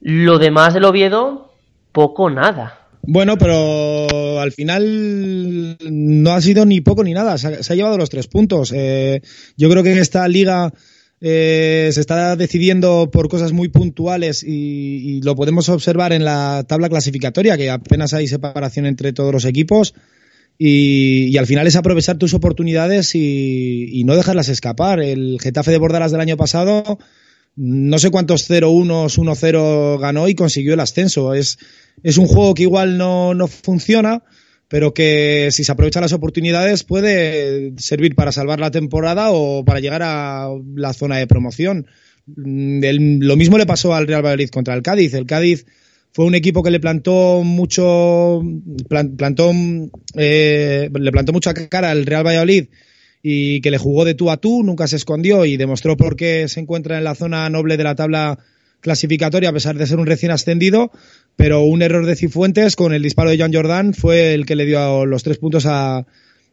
[SPEAKER 2] Lo demás del Oviedo, poco nada.
[SPEAKER 6] Bueno, pero al final no ha sido ni poco ni nada. Se ha, llevado los tres puntos. Eh, yo creo que en esta liga eh, se está decidiendo por cosas muy puntuales y, y, lo podemos observar en la tabla clasificatoria, que apenas hay separación entre todos los equipos. Y, al final es aprovechar tus oportunidades y, no dejarlas escapar. El Getafe de Bordalas del año pasado, no sé cuántos 0-1, 1-0 ganó y consiguió el ascenso. Es, un juego que igual no, no funciona, pero que si se aprovechan las oportunidades puede servir para salvar la temporada o para llegar a la zona de promoción. lo mismo le pasó al Real Valladolid contra el Cádiz. El Cádiz fue un equipo que le plantó mucho, plantó, eh, le plantó mucha cara al Real Valladolid y que le jugó de tú a tú, nunca se escondió y demostró por qué se encuentra en la zona noble de la tabla clasificatoria a pesar de ser un recién ascendido, pero un error de Cifuentes con el disparo de John Jordan fue el que le dio los tres puntos a,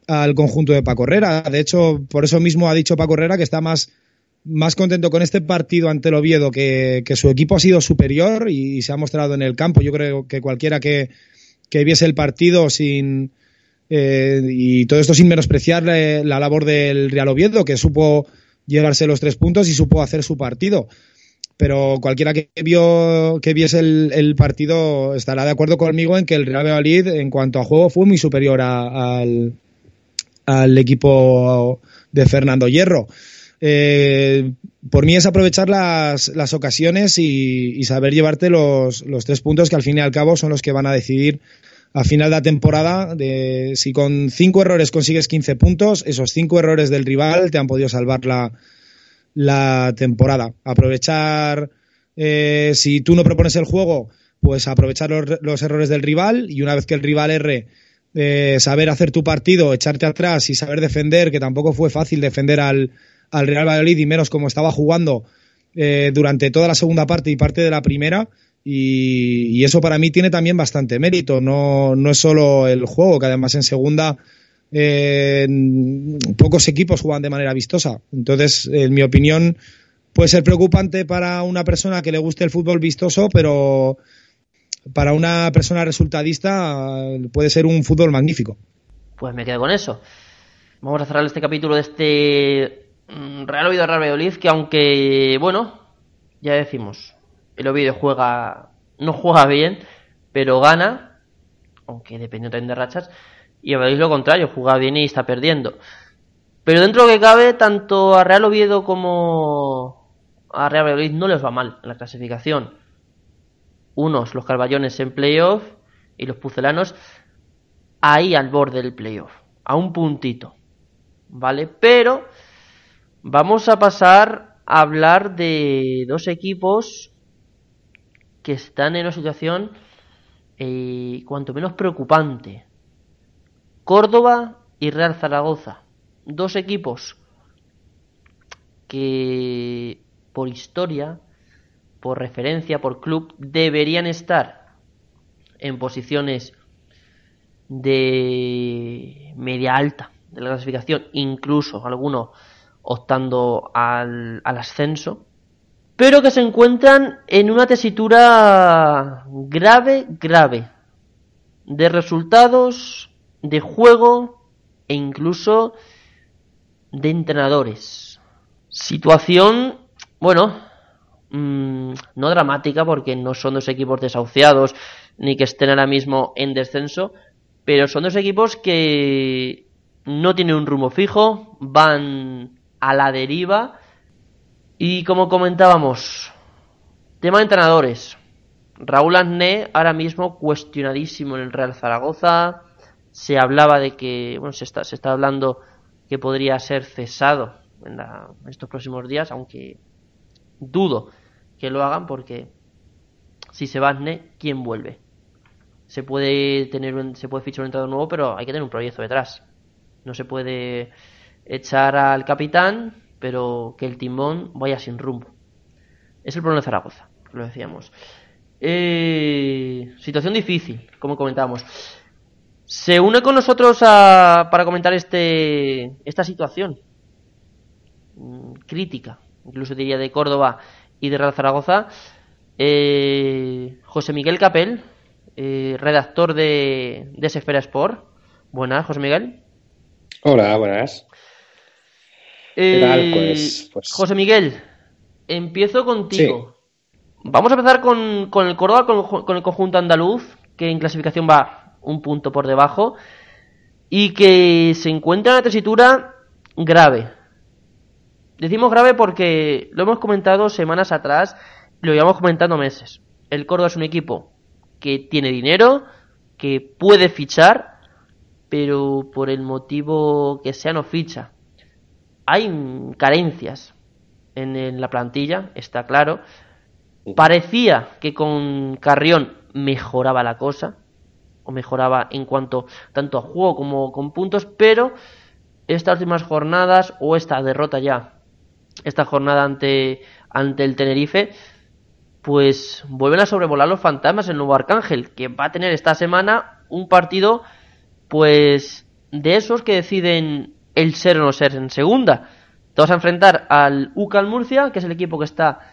[SPEAKER 6] al conjunto de Paco Herrera. De hecho, por eso mismo ha dicho Paco Herrera que está más más contento con este partido ante el Oviedo, que, su equipo ha sido superior y, se ha mostrado en el campo. Yo creo que cualquiera que, viese el partido sin eh, y todo esto sin menospreciar la labor del Real Oviedo, que supo llevarse los tres puntos y supo hacer su partido. Pero cualquiera que vio que viese el, partido estará de acuerdo conmigo en que el Real Valladolid, en cuanto a juego, fue muy superior al, al equipo de Fernando Hierro. Eh, por mí es aprovechar las, las ocasiones y, saber llevarte los, los, tres puntos que al fin y al cabo son los que van a decidir a final de la temporada, de, si con cinco errores consigues 15 puntos, esos cinco errores del rival te han podido salvar la, la temporada. Aprovechar, eh, si tú no propones el juego, pues aprovechar los, errores del rival y una vez que el rival erre, eh, saber hacer tu partido, echarte atrás y saber defender, que tampoco fue fácil defender al, al Real Valladolid y menos como estaba jugando eh, durante toda la segunda parte y parte de la primera. Y, eso para mí tiene también bastante mérito. No, no es solo el juego, que además en segunda eh, pocos equipos juegan de manera vistosa. Entonces, en mi opinión, puede ser preocupante para una persona que le guste el fútbol vistoso, pero para una persona resultadista puede ser un fútbol magnífico.
[SPEAKER 2] Pues me quedo con eso. Vamos a cerrar este capítulo de este mm, Real Oviedo Real que aunque bueno, ya decimos, el Oviedo juega no juega bien, pero gana, aunque dependiendo también de rachas, y a lo contrario, juega bien y está perdiendo. Pero dentro de lo que cabe, tanto a Real Oviedo como a Real Valladolid no les va mal en la clasificación unos los carballones en playoff y los pucelanos ahí al borde del playoff, a un puntito, ¿vale? Pero vamos a pasar a hablar de dos equipos que están en una situación eh, cuanto menos preocupante. Córdoba y Real Zaragoza, dos equipos que por historia por referencia, por club, deberían estar en posiciones de media alta de la clasificación, incluso algunos optando al, al ascenso, pero que se encuentran en una tesitura grave, grave, de resultados, de juego e incluso de entrenadores. Situación, bueno, Mm, no dramática porque no son dos equipos desahuciados ni que estén ahora mismo en descenso, pero son dos equipos que no tienen un rumbo fijo, van a la deriva y como comentábamos, tema de entrenadores. Raúl Azné ahora mismo cuestionadísimo en el Real Zaragoza. Se hablaba de que, bueno, se está, se está hablando que podría ser cesado en, en estos próximos días, aunque dudo que lo hagan porque si se va Asne, ¿quién vuelve? Se puede tener un, se puede fichar un entrenador nuevo, pero hay que tener un proyecto detrás. No se puede echar al capitán, pero que el timón vaya sin rumbo. Es el problema de Zaragoza, lo decíamos. Eh, situación difícil, como comentábamos. Se une con nosotros para comentar este, esta situación mm, crítica, incluso diría de Córdoba y de Real Zaragoza, eh, José Miguel Capel, eh, redactor de, de Esfera Sport. Buenas, José Miguel.
[SPEAKER 7] Hola, buenas.
[SPEAKER 2] Eh, pues, pues, José Miguel, empiezo contigo. Vamos a empezar con, con el Córdoba, con, con, el conjunto andaluz, que en clasificación va un punto por debajo, y que se encuentra en una tesitura grave. Decimos grave porque lo hemos comentado semanas atrás, lo llevamos comentando meses. El Córdoba es un equipo que tiene dinero, que puede fichar, pero por el motivo que sea no ficha. Hay carencias en, la plantilla, está claro. Parecía que con Carrión mejoraba la cosa, o mejoraba en cuanto tanto a juego como con puntos, pero estas últimas jornadas o esta derrota ya esta jornada ante, ante el Tenerife, pues vuelven a sobrevolar los fantasmas el nuevo Arcángel, que va a tener esta semana un partido, pues, de esos que deciden el ser o no ser en segunda. Te vas a enfrentar al UCAL Murcia, que es el equipo que está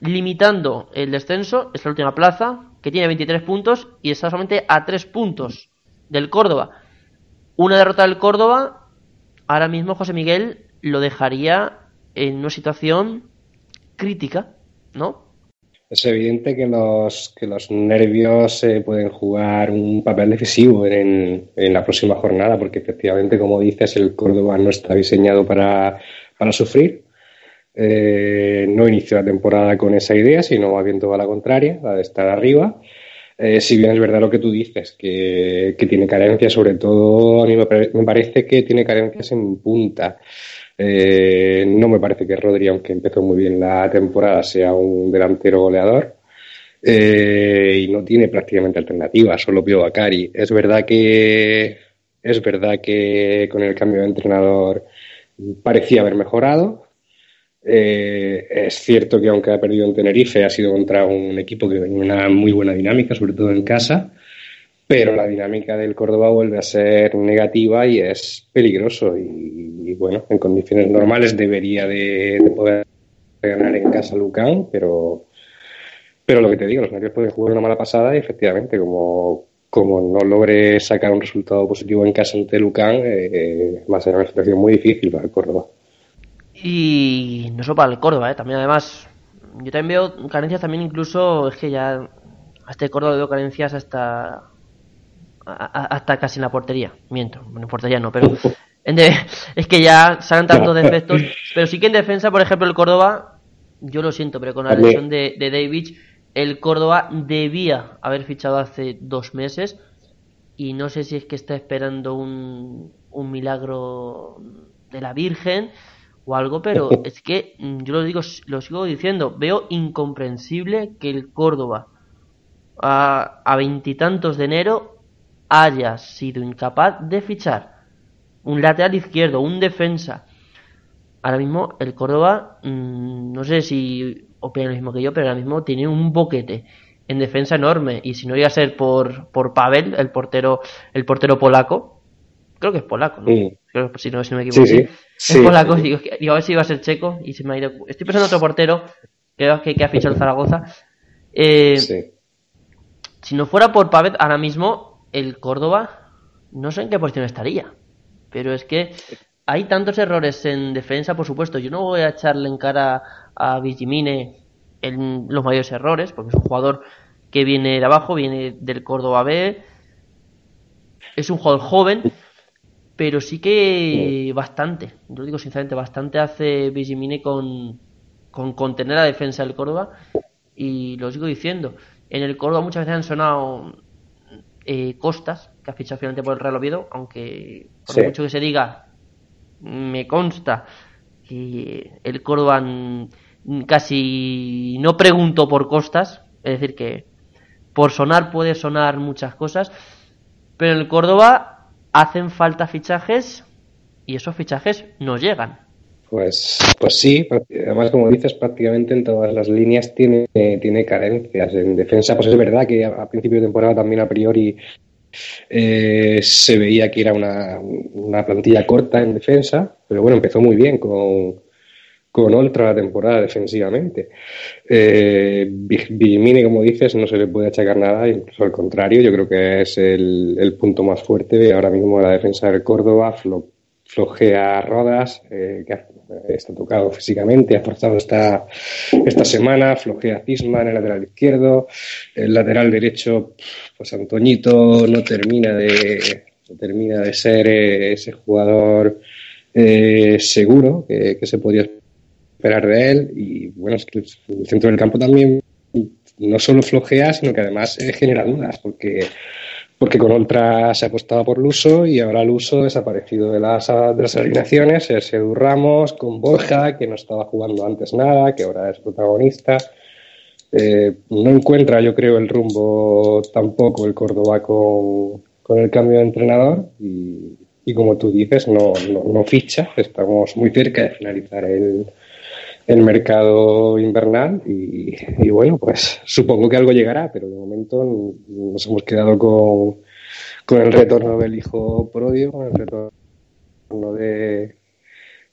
[SPEAKER 2] limitando el descenso, es la última plaza, que tiene 23 puntos y está solamente a 3 puntos del Córdoba. Una derrota del Córdoba, ahora mismo José Miguel lo dejaría en una situación crítica, ¿no?
[SPEAKER 7] Es evidente que los, que los nervios eh, pueden jugar un papel decisivo en, en, la próxima jornada, porque efectivamente, como dices, el Córdoba no está diseñado para, para sufrir. Eh, no inició la temporada con esa idea, sino más bien toda la contraria, la de estar arriba. Eh, si bien es verdad lo que tú dices, que, tiene carencias, sobre todo a mí me, parece que tiene carencias en punta. Eh, no me parece que Rodri, aunque empezó muy bien la temporada, sea un delantero goleador. Eh, y no tiene prácticamente alternativa, solo veo a Cari. Es verdad que es verdad que con el cambio de entrenador parecía haber mejorado. Eh, es cierto que aunque ha perdido en Tenerife, ha sido contra un equipo que tiene una muy buena dinámica, sobre todo en casa, pero la dinámica del Córdoba vuelve a ser negativa y es peligroso. Y, bueno, en condiciones normales debería de, poder ganar en casa Lucán, pero, pero lo que te digo, los nervios pueden jugar una mala pasada y efectivamente, como, como no logre sacar un resultado positivo en casa ante Lucán, eh, va a ser una situación muy difícil para el Córdoba.
[SPEAKER 2] Y no solo para el Córdoba, ¿eh? también además, yo también veo carencias también incluso, es que ya a este Córdoba veo carencias hasta hasta casi en la portería, miento, en portería no, pero <laughs> es que ya salen tantos defectos, <laughs> pero sí que en defensa, por ejemplo, el Córdoba, yo lo siento, pero con la lesión de, de David, el Córdoba debía haber fichado hace dos meses y no sé si es que está esperando un, un milagro de la Virgen o algo, pero <laughs> es que mm, yo lo digo, lo sigo diciendo, veo incomprensible que el Córdoba a veintitantos de enero haya sido incapaz de fichar un lateral izquierdo, un defensa. Ahora mismo el Córdoba, mm, no sé si opina lo mismo que yo, pero ahora mismo tiene un boquete en defensa enorme y si no iba a ser por, por Pavel, el portero, el portero polaco, creo que es polaco, ¿no? Creo, si, no, si no me equivoco. Sí, sí. Es polaco, digo, a ver si iba a ser checo y se me ha ido. Estoy pensando en otro portero creo que, que ha fichado el Zaragoza. Eh, si no fuera por Pavel, ahora mismo el Córdoba no sé en qué posición estaría. Pero es que hay tantos errores en defensa, por supuesto. Yo no voy a echarle en cara a Vigimine en los mayores errores, porque es un jugador que viene de abajo, viene del Córdoba B. Es un jugador joven, pero sí que bastante, yo lo digo sinceramente, bastante hace Vigimine con, con contener la defensa del Córdoba. Y lo sigo diciendo, en el Córdoba muchas veces han sonado eh, Costas, que ha fichado finalmente por el Real Oviedo, aunque por mucho que se diga, me consta que el Córdoba casi no preguntó por Costas, es decir, que por sonar puede sonar muchas cosas, pero en el Córdoba hacen falta fichajes y esos fichajes no llegan.
[SPEAKER 7] Pues, pues sí, además como dices, prácticamente en todas las líneas tiene, tiene carencias. En defensa, pues es verdad que a, principio de temporada también a priori eh, se veía que era una, una, plantilla corta en defensa, pero bueno, empezó muy bien con, con otra la temporada defensivamente. Eh, como dices, no se le puede achacar nada, incluso al contrario, yo creo que es el, el punto más fuerte ahora mismo de la defensa del Córdoba, flojea Rodas, eh, que está tocado físicamente, ha forzado esta, esta semana, flojea Cisma en el lateral izquierdo, el lateral derecho, pues Antoñito no termina de, termina de ser eh, ese jugador eh, seguro que, se podía esperar de él. Y bueno, es que el centro del campo también no solo flojea, sino que además genera dudas, porque porque con Oltra se apostaba por Luso y ahora Luso desaparecido de las, de las alineaciones, es Edu Ramos con Borja, que no estaba jugando antes nada, que ahora es protagonista. Eh, no encuentra, yo creo, el rumbo tampoco el Córdoba con, el cambio de entrenador y, como tú dices, no, no, ficha. Estamos muy cerca de finalizar el, el mercado invernal y, bueno, pues supongo que algo llegará, pero de momento nos hemos quedado con, con el retorno del hijo prodio, con el retorno de,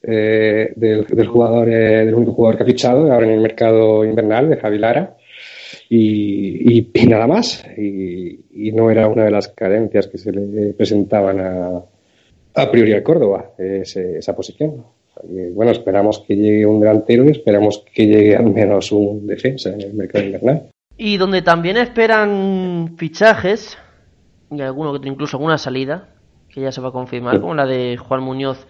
[SPEAKER 7] eh, del, jugador, eh, del único jugador que ha fichado ahora en el mercado invernal, de Javi Lara. Y, nada más. Y, no era una de las carencias que se le presentaban a, a priori al Córdoba, esa posición bueno, esperamos que llegue un delantero y esperamos que llegue al menos un defensa en el mercado invernal.
[SPEAKER 2] Y donde también esperan fichajes, y alguno que incluso alguna salida, que ya se va a confirmar, como la de Juan Muñoz,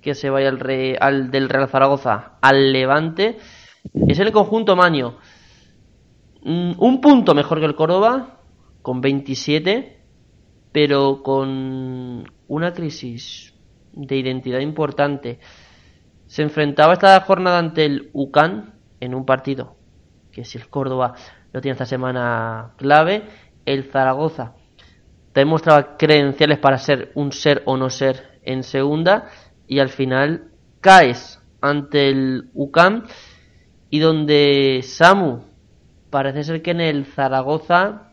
[SPEAKER 2] que se vaya al, al del Real Zaragoza al Levante, es el conjunto Maño. Mm, un punto mejor que el Córdoba, con 27, pero con una crisis de identidad importante. Se enfrentaba esta jornada ante el UCAN en un partido que si el Córdoba lo tiene esta semana clave, el Zaragoza demostraba credenciales para ser un ser o no ser en segunda y al final caes ante el UCAM y donde Samu parece ser que en el Zaragoza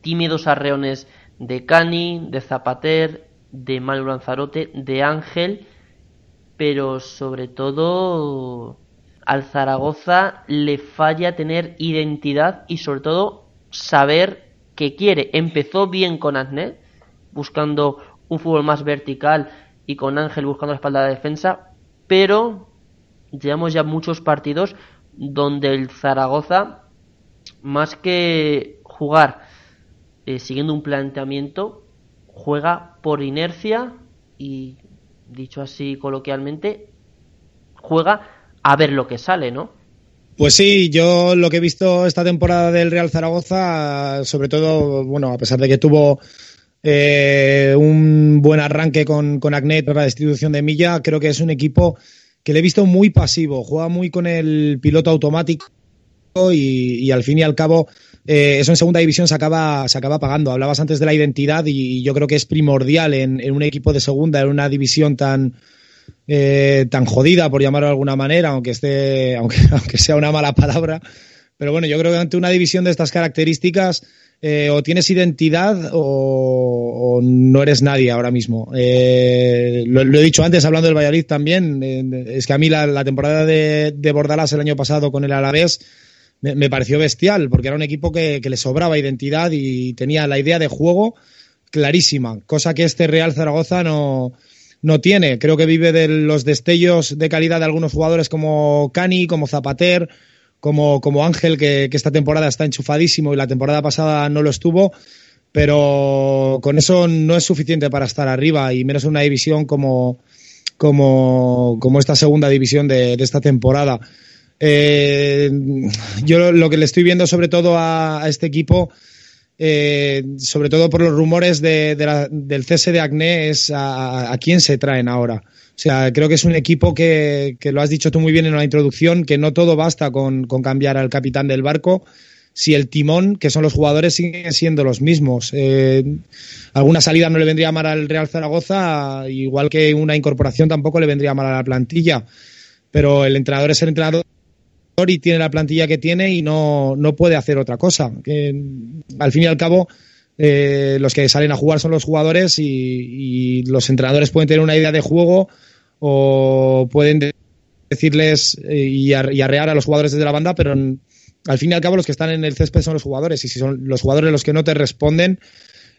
[SPEAKER 2] tímidos arreones de Cani, de Zapater, de Manuel Lanzarote, de Ángel, pero sobre todo al Zaragoza le falla tener identidad y sobre todo saber qué quiere. Empezó bien con Agnet, buscando un fútbol más vertical y con Ángel buscando la espalda de defensa, pero llevamos ya muchos partidos donde el Zaragoza, más que jugar eh, siguiendo un planteamiento, juega por inercia y, dicho así coloquialmente, juega a ver lo que sale, ¿no?
[SPEAKER 6] Pues sí, yo lo que he visto esta temporada del Real Zaragoza, sobre todo, bueno, a pesar de que tuvo eh, un buen arranque con, con Agnet para la distribución de milla, creo que es un equipo que le he visto muy pasivo, juega muy con el piloto automático y, al fin y al cabo eh, eso en segunda división se acaba, se acaba pagando. Hablabas antes de la identidad y, yo creo que es primordial en, en, un equipo de segunda, en una división tan, eh, tan jodida, por llamarlo de alguna manera, aunque, esté, <laughs> aunque, aunque sea una mala palabra. Pero bueno, yo creo que ante una división de estas características, eh, o tienes identidad o, no eres nadie ahora mismo. Eh, lo, he dicho antes hablando del Valladolid también, es que a mí la, temporada de, de, el año pasado con el Alavés me, pareció bestial, porque era un equipo que, que, le sobraba identidad y tenía la idea de juego clarísima, cosa que este Real Zaragoza no, no tiene. Creo que vive de los destellos de calidad de algunos jugadores como Cani, como Zapater, como, como Ángel, que, esta temporada está enchufadísimo y la temporada pasada no lo estuvo, pero con eso no es suficiente para estar arriba y menos en una división como, como, como esta segunda división de, esta temporada. Eh, yo lo que le estoy viendo sobre todo a este equipo eh, sobre todo por los rumores de, del cese de Acné, es a, quién se traen ahora. O sea, creo que es un equipo que, que, lo has dicho tú muy bien en la introducción, que no todo basta con, cambiar al capitán del barco, si el timón, que son los jugadores, siguen siendo los mismos. Eh, alguna salida no le vendría mal al Real Zaragoza, igual que una incorporación tampoco le vendría mal a la plantilla. Pero el entrenador es el entrenador y tiene la plantilla que tiene y no, no puede hacer otra cosa. Al fin y al cabo, eh, los que salen a jugar son los jugadores y, los entrenadores pueden tener una idea de juego o pueden decirles eh, y, arrear a los jugadores desde la banda, pero al fin y al cabo los que están en el césped son los jugadores y si son los jugadores los que no te responden,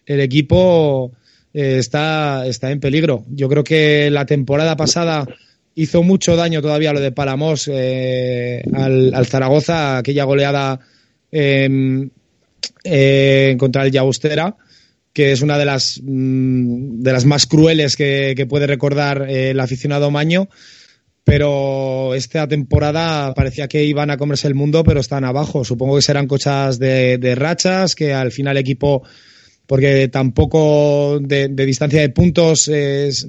[SPEAKER 6] el equipo eh, está, está en peligro. Yo creo que la temporada pasada hizo mucho daño todavía lo de Palamos eh, al, Zaragoza, aquella goleada em, eh, contra el Llagostera, que es una de las, mm, de las más crueles que, puede recordar eh, el aficionado Maño. Pero esta temporada parecía que iban a comerse el mundo, pero están abajo. Supongo que serán cochas de, de rachas, que al final el equipo porque tampoco de, distancia de puntos,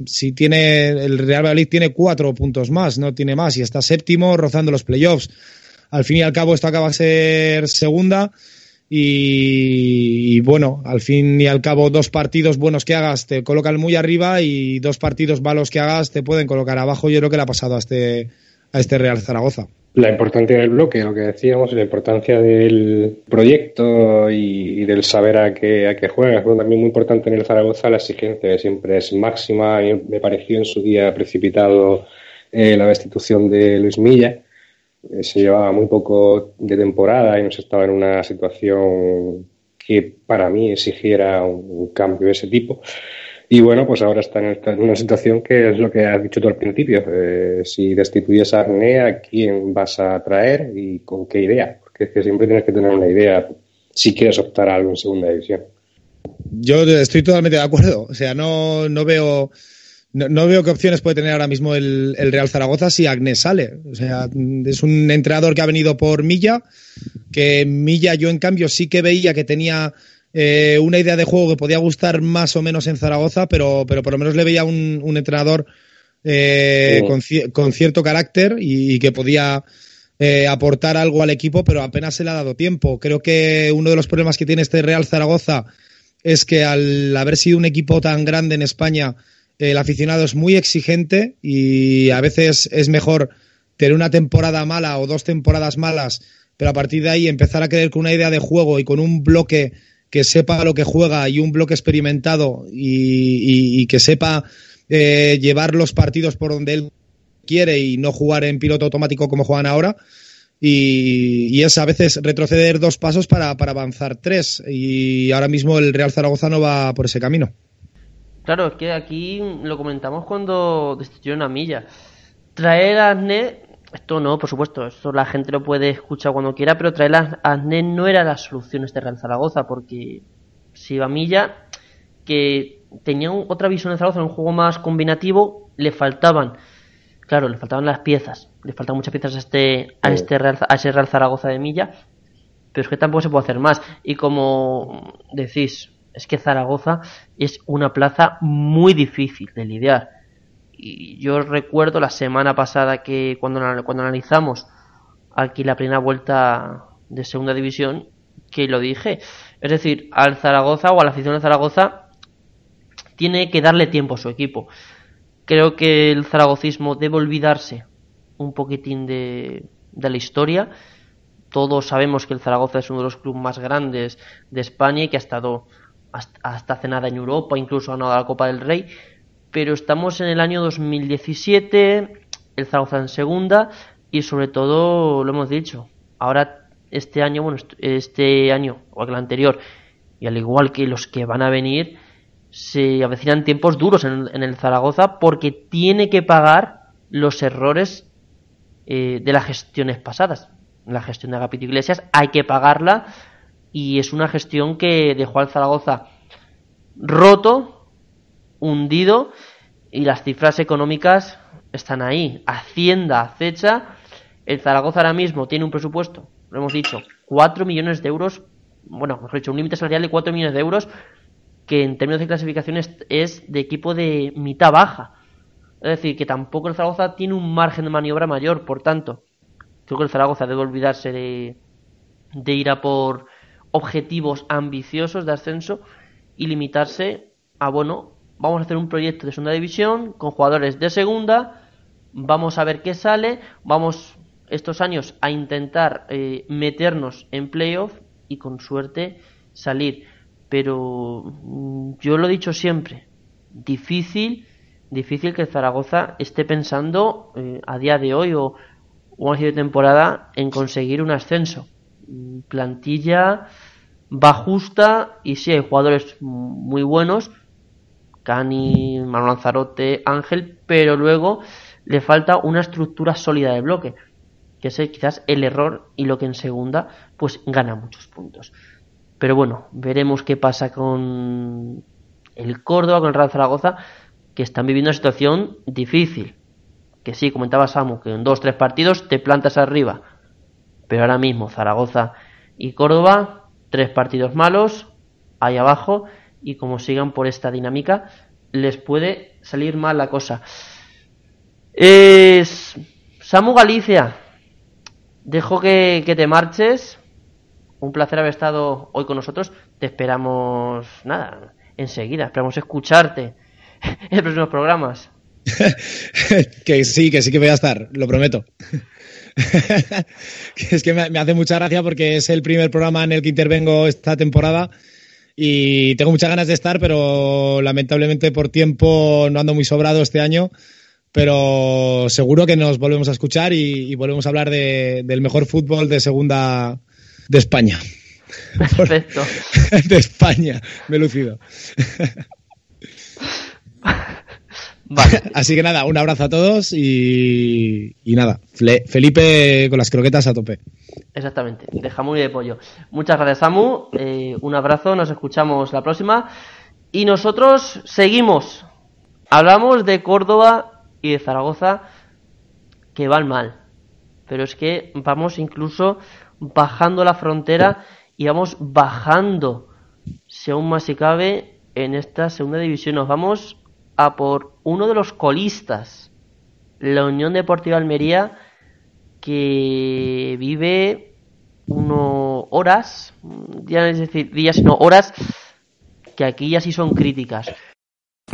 [SPEAKER 6] si tiene el Real Madrid tiene cuatro puntos más, no tiene más, y está séptimo rozando los playoffs. Al fin y al cabo esto acaba de ser segunda y, bueno, al fin y al cabo dos partidos buenos que hagas te colocan muy arriba y dos partidos malos que hagas te pueden colocar abajo. Yo creo que le ha pasado a este, a este Real Zaragoza
[SPEAKER 7] la importancia del bloque, lo que decíamos, la importancia del proyecto y, del saber a qué, a qué juegas. también muy importante en el Zaragoza la exigencia, siempre es máxima. me pareció en su día precipitado eh, la destitución de Luis Milla. Eh, se llevaba muy poco de temporada y no se estaba en una situación que para mí exigiera un cambio de ese tipo. Y bueno, pues ahora está en, una situación que es lo que has dicho tú al principio. Eh, si destituyes a Arnea, ¿a quién vas a traer y con qué idea? Porque es que siempre tienes que tener una idea si quieres optar a algo en segunda división.
[SPEAKER 6] Yo estoy totalmente de acuerdo. O sea, no, no veo no, veo qué opciones puede tener ahora mismo el, Real Zaragoza si Agnes sale. O sea, es un entrenador que ha venido por Milla, que Milla yo en cambio sí que veía que tenía eh, una idea de juego que podía gustar más o menos en Zaragoza, pero, pero por lo menos le veía un, entrenador eh, con, cierto carácter y, que podía eh, aportar algo al equipo, pero apenas se le ha dado tiempo. Creo que uno de los problemas que tiene este Real Zaragoza es que al haber sido un equipo tan grande en España, el aficionado es muy exigente y a veces es mejor tener una temporada mala o dos temporadas malas, pero a partir de ahí empezar a creer con una idea de juego y con un bloque que sepa lo que juega y un bloque experimentado y, que sepa eh, llevar los partidos por donde él quiere y no jugar en piloto automático como juegan ahora. Y, es a veces retroceder dos pasos para, para avanzar tres. Y ahora mismo el Real Zaragoza no va por ese camino.
[SPEAKER 2] Claro, es que aquí lo comentamos cuando destituyeron a Milla. Traer a Asne, esto no, por supuesto, esto la gente lo puede escuchar cuando quiera, pero traer a Asne no era la solución este Real Zaragoza, porque si iba Milla, que tenía otra visión de Zaragoza, un juego más combinativo, le faltaban, claro, le faltaban las piezas, le faltan muchas piezas a este, a este Real, a ese Real Zaragoza de Milla, pero es que tampoco se puede hacer más. Y como decís, es que Zaragoza es una plaza muy difícil de lidiar. Y yo recuerdo la semana pasada que cuando, cuando analizamos aquí la primera vuelta de segunda división, que lo dije. Es decir, al Zaragoza o a la afición de Zaragoza tiene que darle tiempo a su equipo. Creo que el zaragocismo debe olvidarse un poquitín de, de la historia. Todos sabemos que el Zaragoza es uno de los clubes más grandes de España y que ha estado hasta, hace nada en Europa, incluso ha ganado la Copa del Rey, pero estamos en el año 2017, el Zaragoza en segunda y sobre todo, lo hemos dicho, ahora este año, bueno, este año o el anterior, y al igual que los que van a venir, se avecinan tiempos duros en, el Zaragoza porque tiene que pagar los errores eh, de las gestiones pasadas. La gestión de Agapito Iglesias hay que pagarla y es una gestión que dejó al Zaragoza roto, hundido y las cifras económicas están ahí. Hacienda acecha. El Zaragoza ahora mismo tiene un presupuesto, lo hemos dicho, 4 millones de euros, bueno, hemos dicho, un límite salarial de 4 millones de euros que en términos de clasificaciones es de equipo de mitad baja. Es decir, que tampoco el Zaragoza tiene un margen de maniobra mayor, por tanto, creo que el Zaragoza debe olvidarse de, de ir a por objetivos ambiciosos de ascenso y limitarse a, bueno, vamos a hacer un proyecto de segunda división con jugadores de segunda, vamos a ver qué sale, vamos estos años a intentar eh, meternos en playoff y con suerte salir. Pero mm, yo lo he dicho siempre, difícil, difícil que Zaragoza esté pensando eh, a día de hoy o, o de temporada en conseguir un ascenso. Mm, plantilla va justa y sí hay jugadores muy buenos, Cani, Manuel Lanzarote, Ángel, pero luego le falta una estructura sólida de bloque, que es quizás el error y lo que en segunda pues gana muchos puntos. Pero bueno, veremos qué pasa con el Córdoba, con el Real Zaragoza, que están viviendo una situación difícil. Que sí, comentaba Samu, que en dos, tres partidos te plantas arriba. Pero ahora mismo Zaragoza y Córdoba, tres partidos malos ahí abajo y como sigan por esta dinámica les puede salir mal la cosa. Es Samu Galicia, dejo que, te marches. Un placer haber estado hoy con nosotros. Te esperamos, nada, enseguida. Esperamos escucharte <laughs> en los próximos programas. <laughs>
[SPEAKER 6] que sí, que sí que voy a estar, lo prometo. <laughs> es que me, hace mucha gracia porque es el primer programa en el que intervengo esta temporada y tengo muchas ganas de estar, pero lamentablemente por tiempo no ando muy sobrado este año. Pero seguro que nos volvemos a escuchar y, volvemos a hablar del mejor fútbol de segunda de España.
[SPEAKER 2] Perfecto. <laughs>
[SPEAKER 6] de España, me he <laughs> lucido. <laughs> Así que nada, un abrazo a todos y, nada, Felipe con las croquetas a tope.
[SPEAKER 2] Exactamente, de jamón y de pollo. Muchas gracias, Samu. Eh, un abrazo, nos escuchamos la próxima. Y nosotros seguimos Hablamos de Córdoba y de Zaragoza que van mal. Pero es que vamos incluso bajando la frontera y vamos bajando, si aún más se cabe, en esta segunda división. Nos vamos a por uno de los colistas, la Unión Deportiva Almería, que vive uno horas, ya es decir días, sino horas, que aquí ya sí son críticas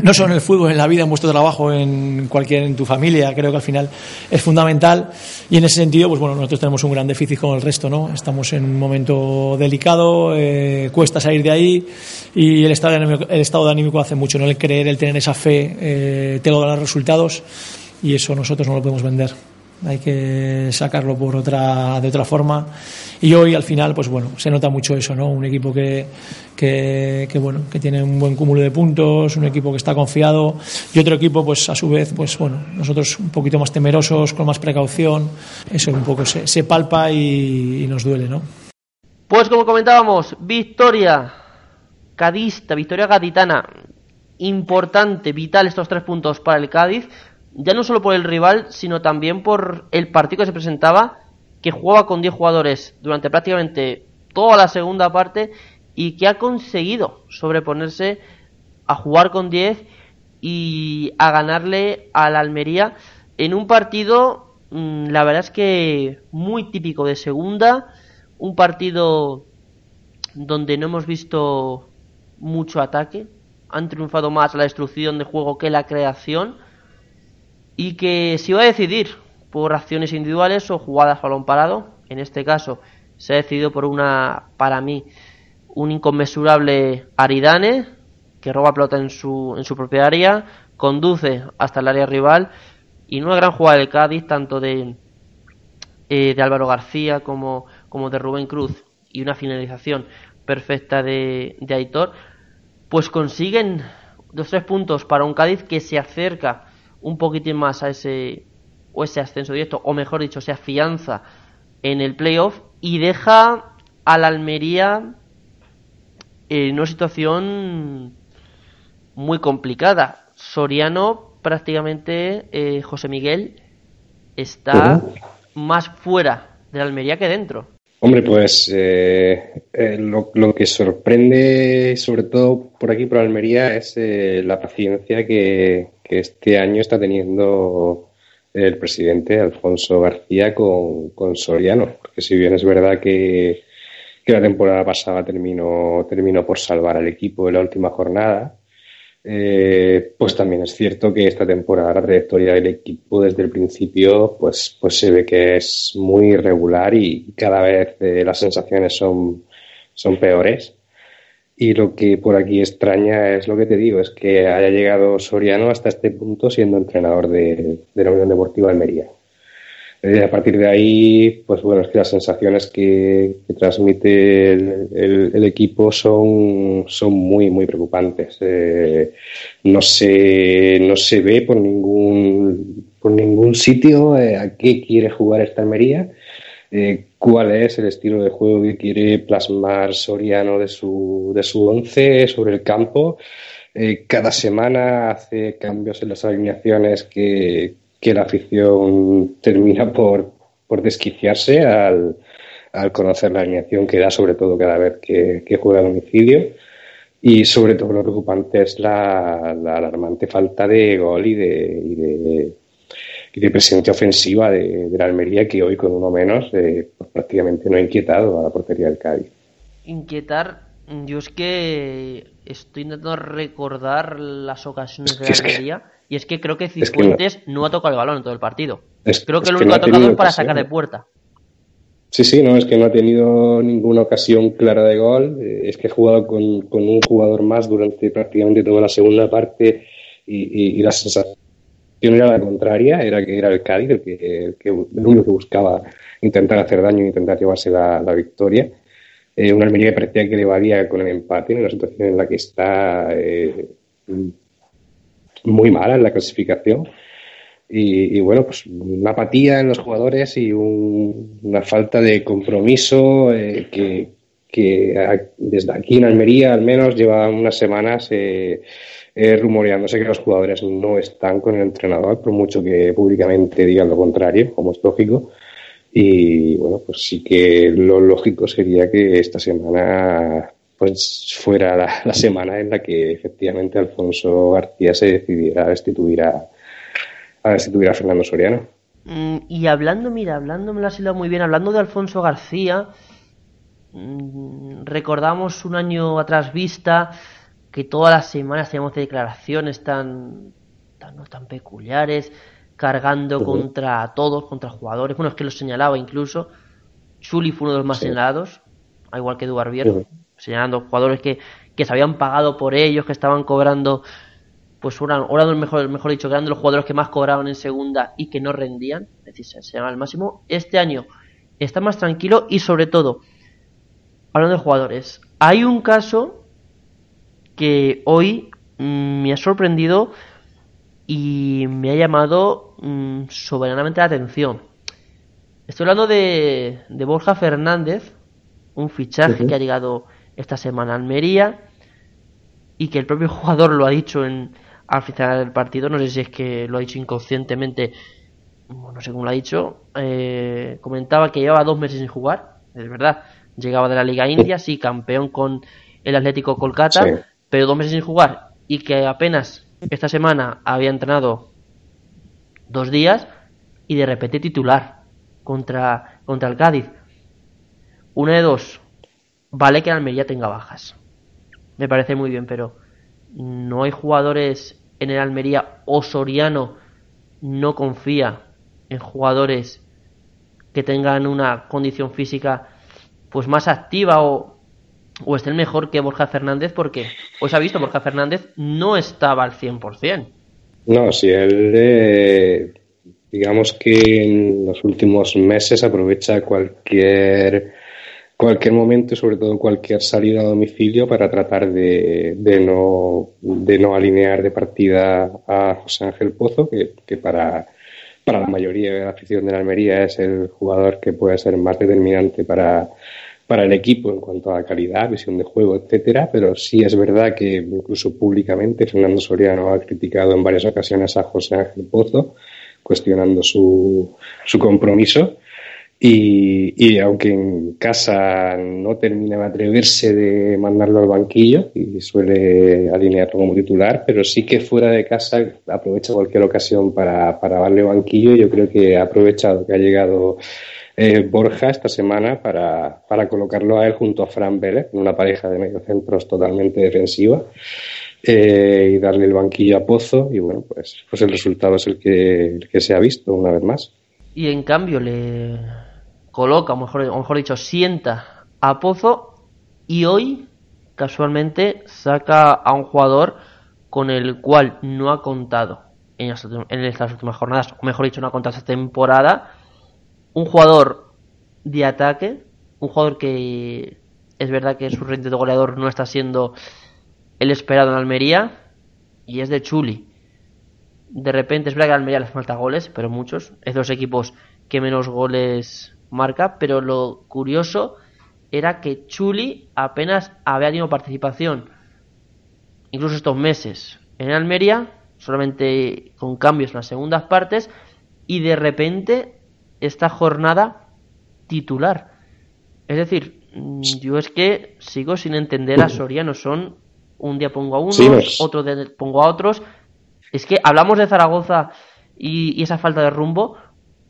[SPEAKER 8] no solo en el fútbol, en la vida, en vuestro trabajo, en cualquier, en tu familia, creo que al final es fundamental. Y en ese sentido, pues bueno, nosotros tenemos un gran déficit con el resto, ¿no? Estamos en un momento delicado, eh, cuesta salir de ahí y el estado, de anímico, el estado de anímico hace mucho, ¿no? El creer, el tener esa fe, eh, te lo dan los resultados y eso nosotros no lo podemos vender hay que sacarlo por otra de otra forma. Y hoy al final pues bueno se nota mucho eso no un equipo que, que, bueno que tiene un buen cúmulo de puntos un equipo que está confiado y otro equipo pues a su vez pues bueno nosotros un poquito más temerosos con más precaución. Eso un poco se, se palpa y, nos duele no
[SPEAKER 2] pues como comentábamos victoria cadista victoria gaditana. Importante vital estos tres puntos para el Cádiz ya no solo por el rival, sino también por el partido que se presentaba, que jugaba con 10 jugadores durante prácticamente toda la segunda parte y que ha conseguido sobreponerse a jugar con 10 y a ganarle a la Almería en un partido, mm, la verdad es que muy típico de segunda, un partido donde no hemos visto mucho ataque, han triunfado más la destrucción de juego que la creación y que se iba a decidir por acciones individuales o jugadas balón parado. En este caso se ha decidido por una, para mí, un inconmensurable Aridane que roba pelota en su, en su propia área, conduce hasta el área rival y una gran jugada de Cádiz, tanto de, eh, de Álvaro García como, como de Rubén Cruz y una finalización perfecta de, de Aitor, pues consiguen dos tres puntos para un Cádiz que se acerca un poquitín más a ese o ese ascenso directo, o mejor dicho, se afianza en el playoff y deja a la Almería en una situación muy complicada. Soriano prácticamente, eh, José Miguel, está más fuera de la Almería que dentro.
[SPEAKER 7] Hombre, pues eh, eh, lo, lo, que sorprende, sobre todo por aquí, por Almería, es la paciencia que, que, este año está teniendo el presidente Alfonso García con, con Soriano. Porque si bien es verdad que, que la temporada pasada terminó, terminó por salvar al equipo en la última jornada, eh, pues también es cierto que esta temporada la trayectoria del equipo desde el principio pues, pues se ve que es muy irregular y cada vez eh, las sensaciones son, son peores. Y lo que por aquí extraña es lo que te digo, es que haya llegado Soriano hasta este punto siendo entrenador de, la Unión Deportiva Almería. Eh, a partir de ahí, pues bueno, es que las sensaciones que, transmite el, equipo son, son muy, muy preocupantes. Eh, no, se, no se ve por ningún, por ningún sitio eh, a qué quiere jugar esta Almería, eh, cuál es el estilo de juego que quiere plasmar Soriano de su, de su once sobre el campo. Eh, cada semana hace cambios en las alineaciones que, que la afición termina por, por desquiciarse al, al, conocer la alineación que da, sobre todo cada vez que, que juega a domicilio. Y sobre todo lo preocupante es la, la alarmante falta de gol y de, y de, y de presencia ofensiva de, de, la Almería, que hoy con uno menos eh, pues prácticamente no ha inquietado a la portería del Cádiz.
[SPEAKER 2] Inquietar, yo es que estoy intentando recordar las ocasiones de la Almería. Que y es que creo que Cifuentes es que no, no, ha tocado el balón en todo el partido. Es, creo que lo único que, no ha tocado es para sacar de puerta.
[SPEAKER 7] Sí, sí, no, es que no ha tenido ninguna ocasión clara de gol. Eh, es que ha jugado con, con, un jugador más durante prácticamente toda la segunda parte y, y, y, la sensación era la contraria, era que era el Cádiz el, que, el, que, el único que buscaba intentar hacer daño intentar llevarse la, la victoria. Eh, una Almería que parecía que le valía con el empate en la situación en la que está. Eh, muy mala en la clasificación. Y, y, bueno, pues una apatía en los jugadores y un, una falta de compromiso eh, que, que desde aquí en Almería al menos lleva unas semanas eh, rumoreándose que los jugadores no están con el entrenador, por mucho que públicamente digan lo contrario, como es lógico. Y bueno, pues sí que lo lógico sería que esta semana pues fuera la, semana en la que efectivamente Alfonso García se decidiera a destituir a, Fernando Soriano.
[SPEAKER 2] Mm, y hablando, mira, hablando, me lo has muy bien, hablando de Alfonso García, mm, recordamos un año atrás vista que todas las semanas teníamos declaraciones tan, tan, tan peculiares, cargando contra todos, contra jugadores, bueno, es que lo señalaba incluso, Chuli fue uno de los más señalados, al igual que Eduardo señalando jugadores que, que se habían pagado por ellos, que estaban cobrando, pues eran, mejor, mejor dicho, que eran de los jugadores que más cobraban en segunda y que no rendían, es decir, se llama al máximo. Este año está más tranquilo y sobre todo, hablando de jugadores, hay un caso que hoy mm, me ha sorprendido y me ha llamado mm, soberanamente la atención. Estoy hablando de, de Borja Fernández, un fichaje que ha llegado esta semana Almería y que el propio <laughs> jugador lo ha dicho en, al final del partido, no sé si es que lo ha dicho inconscientemente, no sé cómo lo ha dicho, eh, comentaba que llevaba dos meses sin jugar, es verdad, llegaba de la Liga India, sí, campeón con el Atlético Kolkata, pero dos meses sin jugar y que apenas esta semana había entrenado dos días y de repente titular contra, contra el Cádiz. Una de dos, Vale que Almería tenga bajas. Me parece muy bien, pero no hay jugadores en el Almería o Soriano no confía en jugadores que tengan una condición física pues más activa o, o estén mejor que Borja Fernández porque os ha visto Borja Fernández no estaba al 100%.
[SPEAKER 7] No, si él eh, digamos que en los últimos meses aprovecha cualquier cualquier momento sobre todo cualquier salida a domicilio para tratar de, de, no, de no alinear de partida a José Ángel Pozo, que, que para, para la mayoría de la afición de la Almería es el jugador que puede ser más determinante para, para el equipo en cuanto a calidad, visión de juego, etcétera, pero sí es verdad que incluso públicamente Fernando Soriano ha criticado en varias ocasiones a José Ángel Pozo, cuestionando su, su compromiso y, aunque en casa no termina de atreverse de mandarlo al banquillo y suele alinearlo como titular, pero sí que fuera de casa aprovecha cualquier ocasión para, para darle banquillo. Yo creo que ha aprovechado que ha llegado eh, Borja esta semana para, para colocarlo a él junto a Fran Vélez, en una pareja de mediocentros totalmente defensiva. Eh, y darle el banquillo a Pozo y bueno pues pues el resultado es el que, que se ha visto una vez más
[SPEAKER 2] y en cambio le coloca, o mejor, mejor dicho, sienta a Pozo y hoy casualmente saca a un jugador con el cual no ha contado en, estas últimas jornadas, o mejor dicho, no ha contado esta temporada, un jugador de ataque, un jugador que es verdad que su rente de goleador no está siendo el esperado en Almería, y es de Chuli. De repente es verdad que a Almería le falta goles, pero muchos. Es de los equipos que menos goles marca, pero lo curioso era que Chuli apenas había tenido participación, incluso estos meses, en Almería, solamente con cambios en las segundas partes, y de repente esta jornada titular. Es decir, mm, yo es que sigo sin entender a Soriano, son un día pongo a unos, otro día pongo a otros. Es que hablamos de Zaragoza y, y esa falta de rumbo,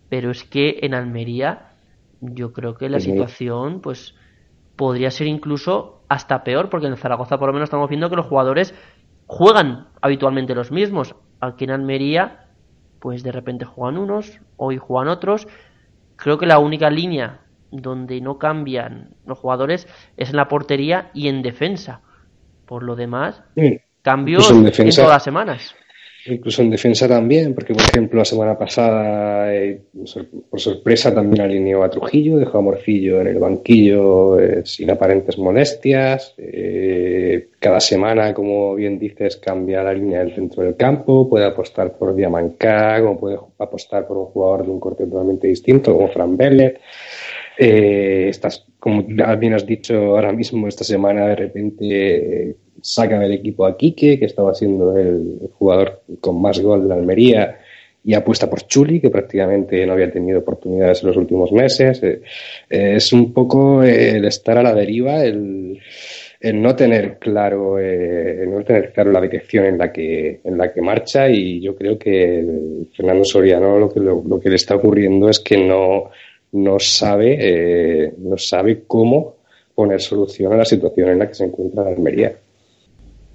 [SPEAKER 2] pero es que en Almería yo creo que la situación pues podría ser incluso hasta peor porque en Zaragoza por lo menos estamos viendo que los jugadores juegan habitualmente los mismos. Aquí en Almería pues de repente juegan unos hoy juegan otros. Creo que la única línea donde no cambian los jugadores es en la portería y en defensa. Por lo demás cambios en todas las semanas
[SPEAKER 7] Incluso en defensa también, porque por ejemplo la semana pasada, eh, por sorpresa, también alineó a Trujillo, dejó a Morcillo en el banquillo eh, sin aparentes molestias. Eh, cada semana, como bien dices, cambia la línea del centro del campo, puede apostar por Diamancá, como puede apostar por un jugador de un corte totalmente distinto, como Fran Vélez. Estás, como bien has dicho ahora mismo, esta semana de repente saca del equipo a Quique, que estaba siendo el jugador con más gol de Almería, y apuesta por Chuli, que prácticamente no había tenido oportunidades en los últimos meses. Eh, eh, es un poco el estar a la deriva, el, no tener claro, eh, no tener claro la dirección en la que en la que marcha y yo creo que Fernando Soriano lo que lo, que le está ocurriendo es que no no sabe no sabe cómo poner solución a la situación en la que se encuentra la Almería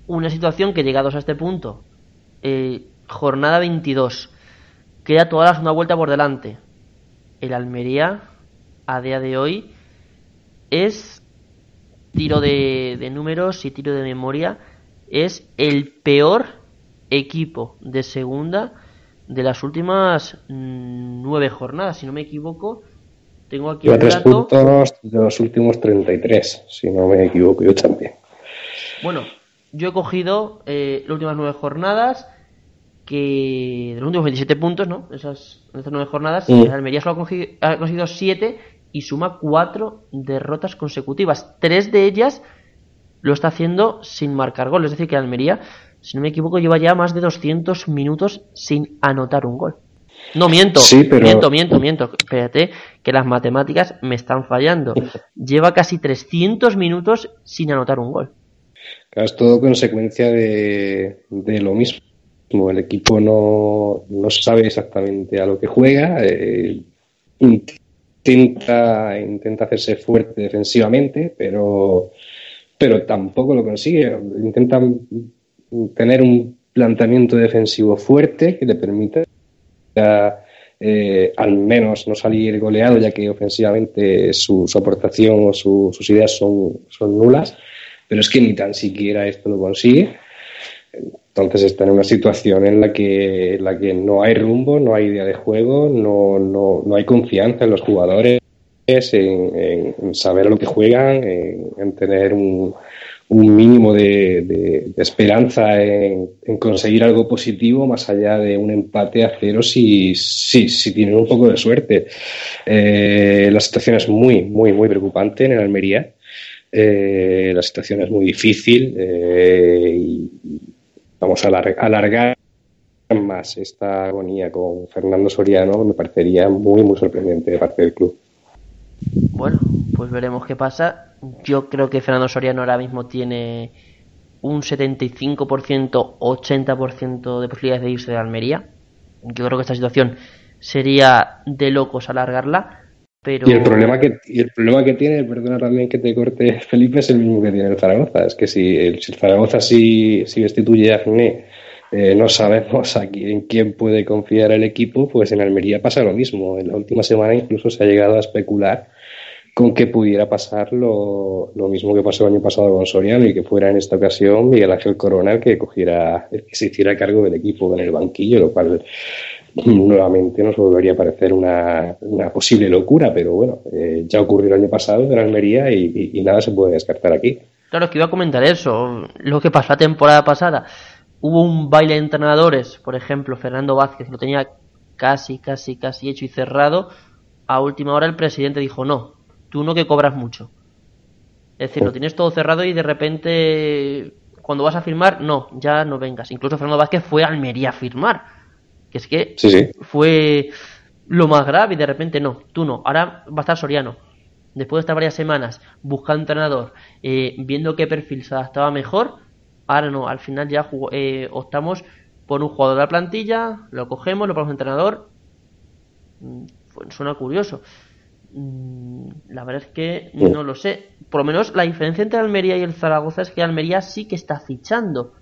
[SPEAKER 2] una situación que llegados a este punto, eh, jornada 22, queda toda la segunda vuelta por delante. El Almería, a día de hoy, es tiro de, de números y tiro de memoria, es el peor equipo de segunda de las últimas mm, nueve jornadas, si no me equivoco. Tengo aquí
[SPEAKER 7] el tres puntos de los últimos 33, si no me equivoco, yo también.
[SPEAKER 2] Bueno, yo he cogido eh, las últimas nueve jornadas, que de los últimos 27 puntos, ¿no? Esas, esas nueve jornadas, Almería solo ha conseguido, ha conseguido siete y suma cuatro derrotas consecutivas. Tres de ellas lo está haciendo sin marcar gol. Es decir, que Almería, si no me equivoco, lleva ya más de 200 minutos sin anotar un gol. No, miento, miento, miento, miento. Espérate, que las matemáticas me están fallando. Lleva casi 300 minutos sin anotar un gol
[SPEAKER 7] es todo consecuencia de, lo mismo. El equipo no, no, sabe exactamente a lo que juega, eh, intenta, intenta hacerse fuerte defensivamente, pero, pero tampoco lo consigue. Intentan tener un planteamiento defensivo fuerte que le permita eh, al menos no salir goleado, ya que ofensivamente su, aportación o sus ideas son, son nulas pero es que ni tan siquiera esto lo consigue. Entonces está en una situación en la que, la que no hay rumbo, no hay idea de juego, no, no, no hay confianza en los jugadores, en, saber a lo que juegan, en, tener un, un mínimo de, esperanza en, conseguir algo positivo más allá de un empate a cero si, si, si tienen un poco de suerte. Eh, la situación es muy, muy, muy preocupante en el Almería. Eh, la situación es muy difícil eh, y vamos a alargar más esta agonía con Fernando Soriano me parecería muy muy sorprendente de parte del club.
[SPEAKER 2] Bueno, pues veremos qué pasa. Yo creo que Fernando Soriano ahora mismo tiene un 75%, 80% de posibilidades de irse de Almería. Yo creo que esta situación sería de locos alargarla. Y,
[SPEAKER 7] el problema que, el problema que tiene, perdona también que te corte Felipe, es el mismo que tiene el Zaragoza. Es que si el, Zaragoza sí, destituye a eh, no sabemos a quién, en quién puede confiar el equipo, pues en Almería pasa lo mismo. En la última semana incluso se ha llegado a especular con que pudiera pasar lo, lo mismo que pasó el año pasado con Soriano y que fuera en esta ocasión Miguel Ángel Corona el que cogiera, el que se hiciera cargo del equipo en el banquillo, lo cual nuevamente nos volvería a parecer una, posible locura, pero bueno, eh, ya ocurrió el año pasado en Almería y, nada se puede descartar aquí.
[SPEAKER 2] Claro, que iba a comentar eso, lo que pasó la temporada pasada. Hubo un baile de entrenadores, por ejemplo, Fernando Vázquez lo tenía casi, casi, casi hecho y cerrado. A última hora el presidente dijo, no, tú no que cobras mucho. Es decir, lo tienes todo cerrado y de repente, cuando vas a firmar, no, ya no vengas. Incluso Fernando Vázquez fue a Almería a firmar que es que fue lo más grave y de repente no, tú no. Ahora va a estar Soriano. Después de estar varias semanas buscando entrenador, eh, viendo qué perfil se adaptaba mejor, ahora no, al final ya eh, optamos por un jugador de la plantilla, lo cogemos, lo ponemos entrenador. Mm, suena curioso. Mm, la verdad es que no lo sé. Por lo menos la diferencia entre Almería y el Zaragoza es que Almería sí que está fichando.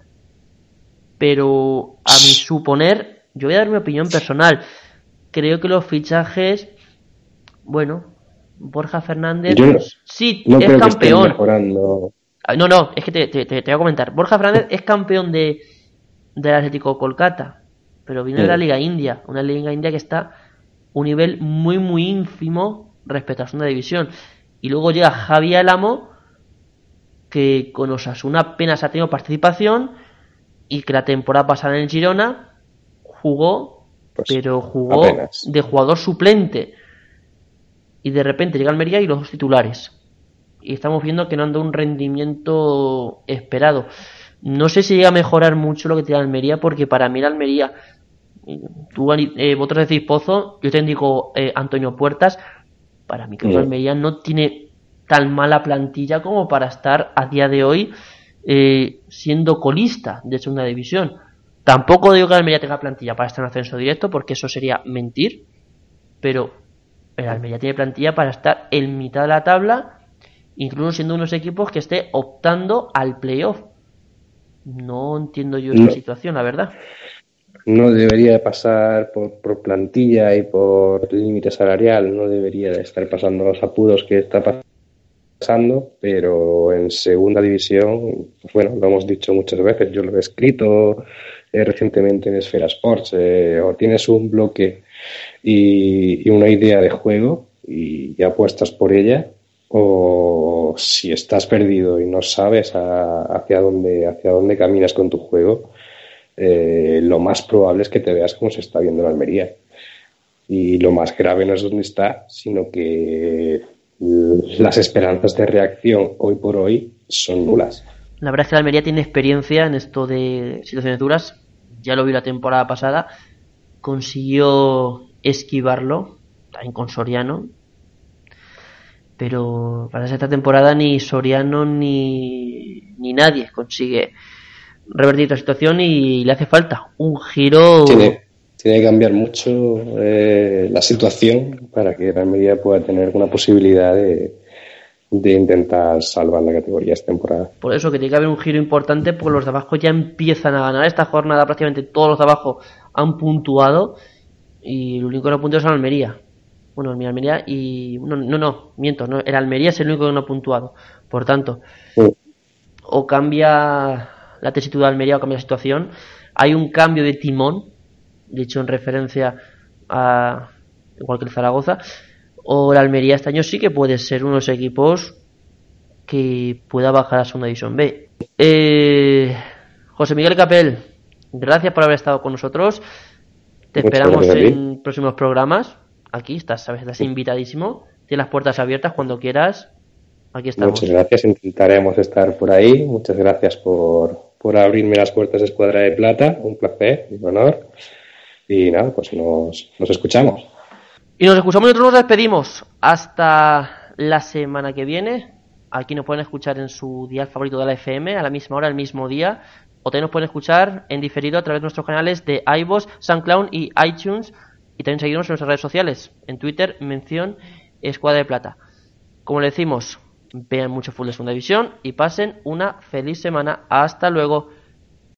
[SPEAKER 2] Pero a mi suponer, yo voy a dar mi opinión personal. Creo que los fichajes, bueno, Borja Fernández, sí, es campeón. Ah, no, no, es que te, te, voy a comentar. Borja Fernández es campeón de del Atlético Kolkata, pero viene de la Liga India, una Liga India que está un nivel muy, muy ínfimo respecto a segunda división. Y luego llega Javier Alamo, que con Osasuna apenas ha tenido participación y que la temporada pasada en Girona jugó, pues, pero jugó de jugador suplente. y de repente llega Almería y los dos titulares. Y estamos viendo que no anda un rendimiento esperado. No sé si llega a mejorar mucho lo que tiene Almería, porque para mí la Almería, tú, eh, vosotros decís Pozo, yo te digo eh, Antonio Puertas, para mí que Almería no tiene tan mala plantilla como para estar a día de hoy eh, siendo colista de segunda división. Tampoco digo que la Almería tenga plantilla para estar en ascenso directo, porque eso sería mentir, pero el Almería tiene plantilla para estar en mitad de la tabla, incluso siendo unos equipos que esté optando al playoff. No entiendo yo esta situación, la verdad.
[SPEAKER 7] No debería pasar por, por plantilla y por límite salarial, no debería estar pasando los apuros que está pasando, pero en segunda división, pues bueno, lo hemos dicho muchas veces, yo lo he escrito eh, recientemente en Esfera Sports, eh, o tienes un bloque y, una idea de juego y, apuestas por ella, o si estás perdido y no sabes hacia, dónde, hacia dónde caminas con tu juego, eh, lo más probable es que te veas como se está viendo en Almería. Y lo más grave no es dónde está, sino que las esperanzas de reacción hoy por hoy son nulas.
[SPEAKER 2] La verdad es que la Almería tiene experiencia en esto de situaciones duras. Ya lo vi la temporada pasada. Consiguió esquivarlo, también con Soriano. Pero para esta temporada ni Soriano ni, ni nadie consigue revertir la situación y le hace falta un giro.
[SPEAKER 7] Tiene, tiene que cambiar mucho eh, la situación para que la Almería pueda tener alguna posibilidad de, de intentar salvar la categoría esta temporada.
[SPEAKER 2] Por eso que tiene que haber un giro importante porque los de abajo ya empiezan a ganar esta jornada prácticamente todos los de abajo han puntuado y el único que no puntuó es Almería. Bueno, el Almería y no no, no miento, no, el Almería es el único que no ha puntuado. Por tanto, o cambia la tesitura de Almería o cambia la situación. Hay un cambio de timón, dicho en referencia a igual que el Zaragoza o la Almería este año sí que puede ser unos equipos que pueda bajar a segunda división B. Eh, José Miguel Capel, gracias por haber estado con nosotros. Te esperamos en próximos programas. Aquí estás, sabes, estás invitadísimo. Tienes las puertas abiertas cuando quieras. Aquí estamos.
[SPEAKER 7] Muchas gracias, intentaremos estar por ahí. Muchas gracias por, por abrirme las puertas de Escuadra de Plata. Un placer, un honor. Y nada, pues nos, nos escuchamos.
[SPEAKER 2] Y nos escuchamos y nosotros nos despedimos. Hasta la semana que viene. Aquí nos pueden escuchar en su día favorito de la FM, a la misma hora, el mismo día. O también nos pueden escuchar en diferido a través de nuestros canales de iVoox, SoundCloud y iTunes. Y también seguirnos en nuestras redes sociales. En Twitter, mención Escuadra de Plata. Como le decimos, vean mucho Full de Segunda División y pasen una feliz semana. Hasta luego.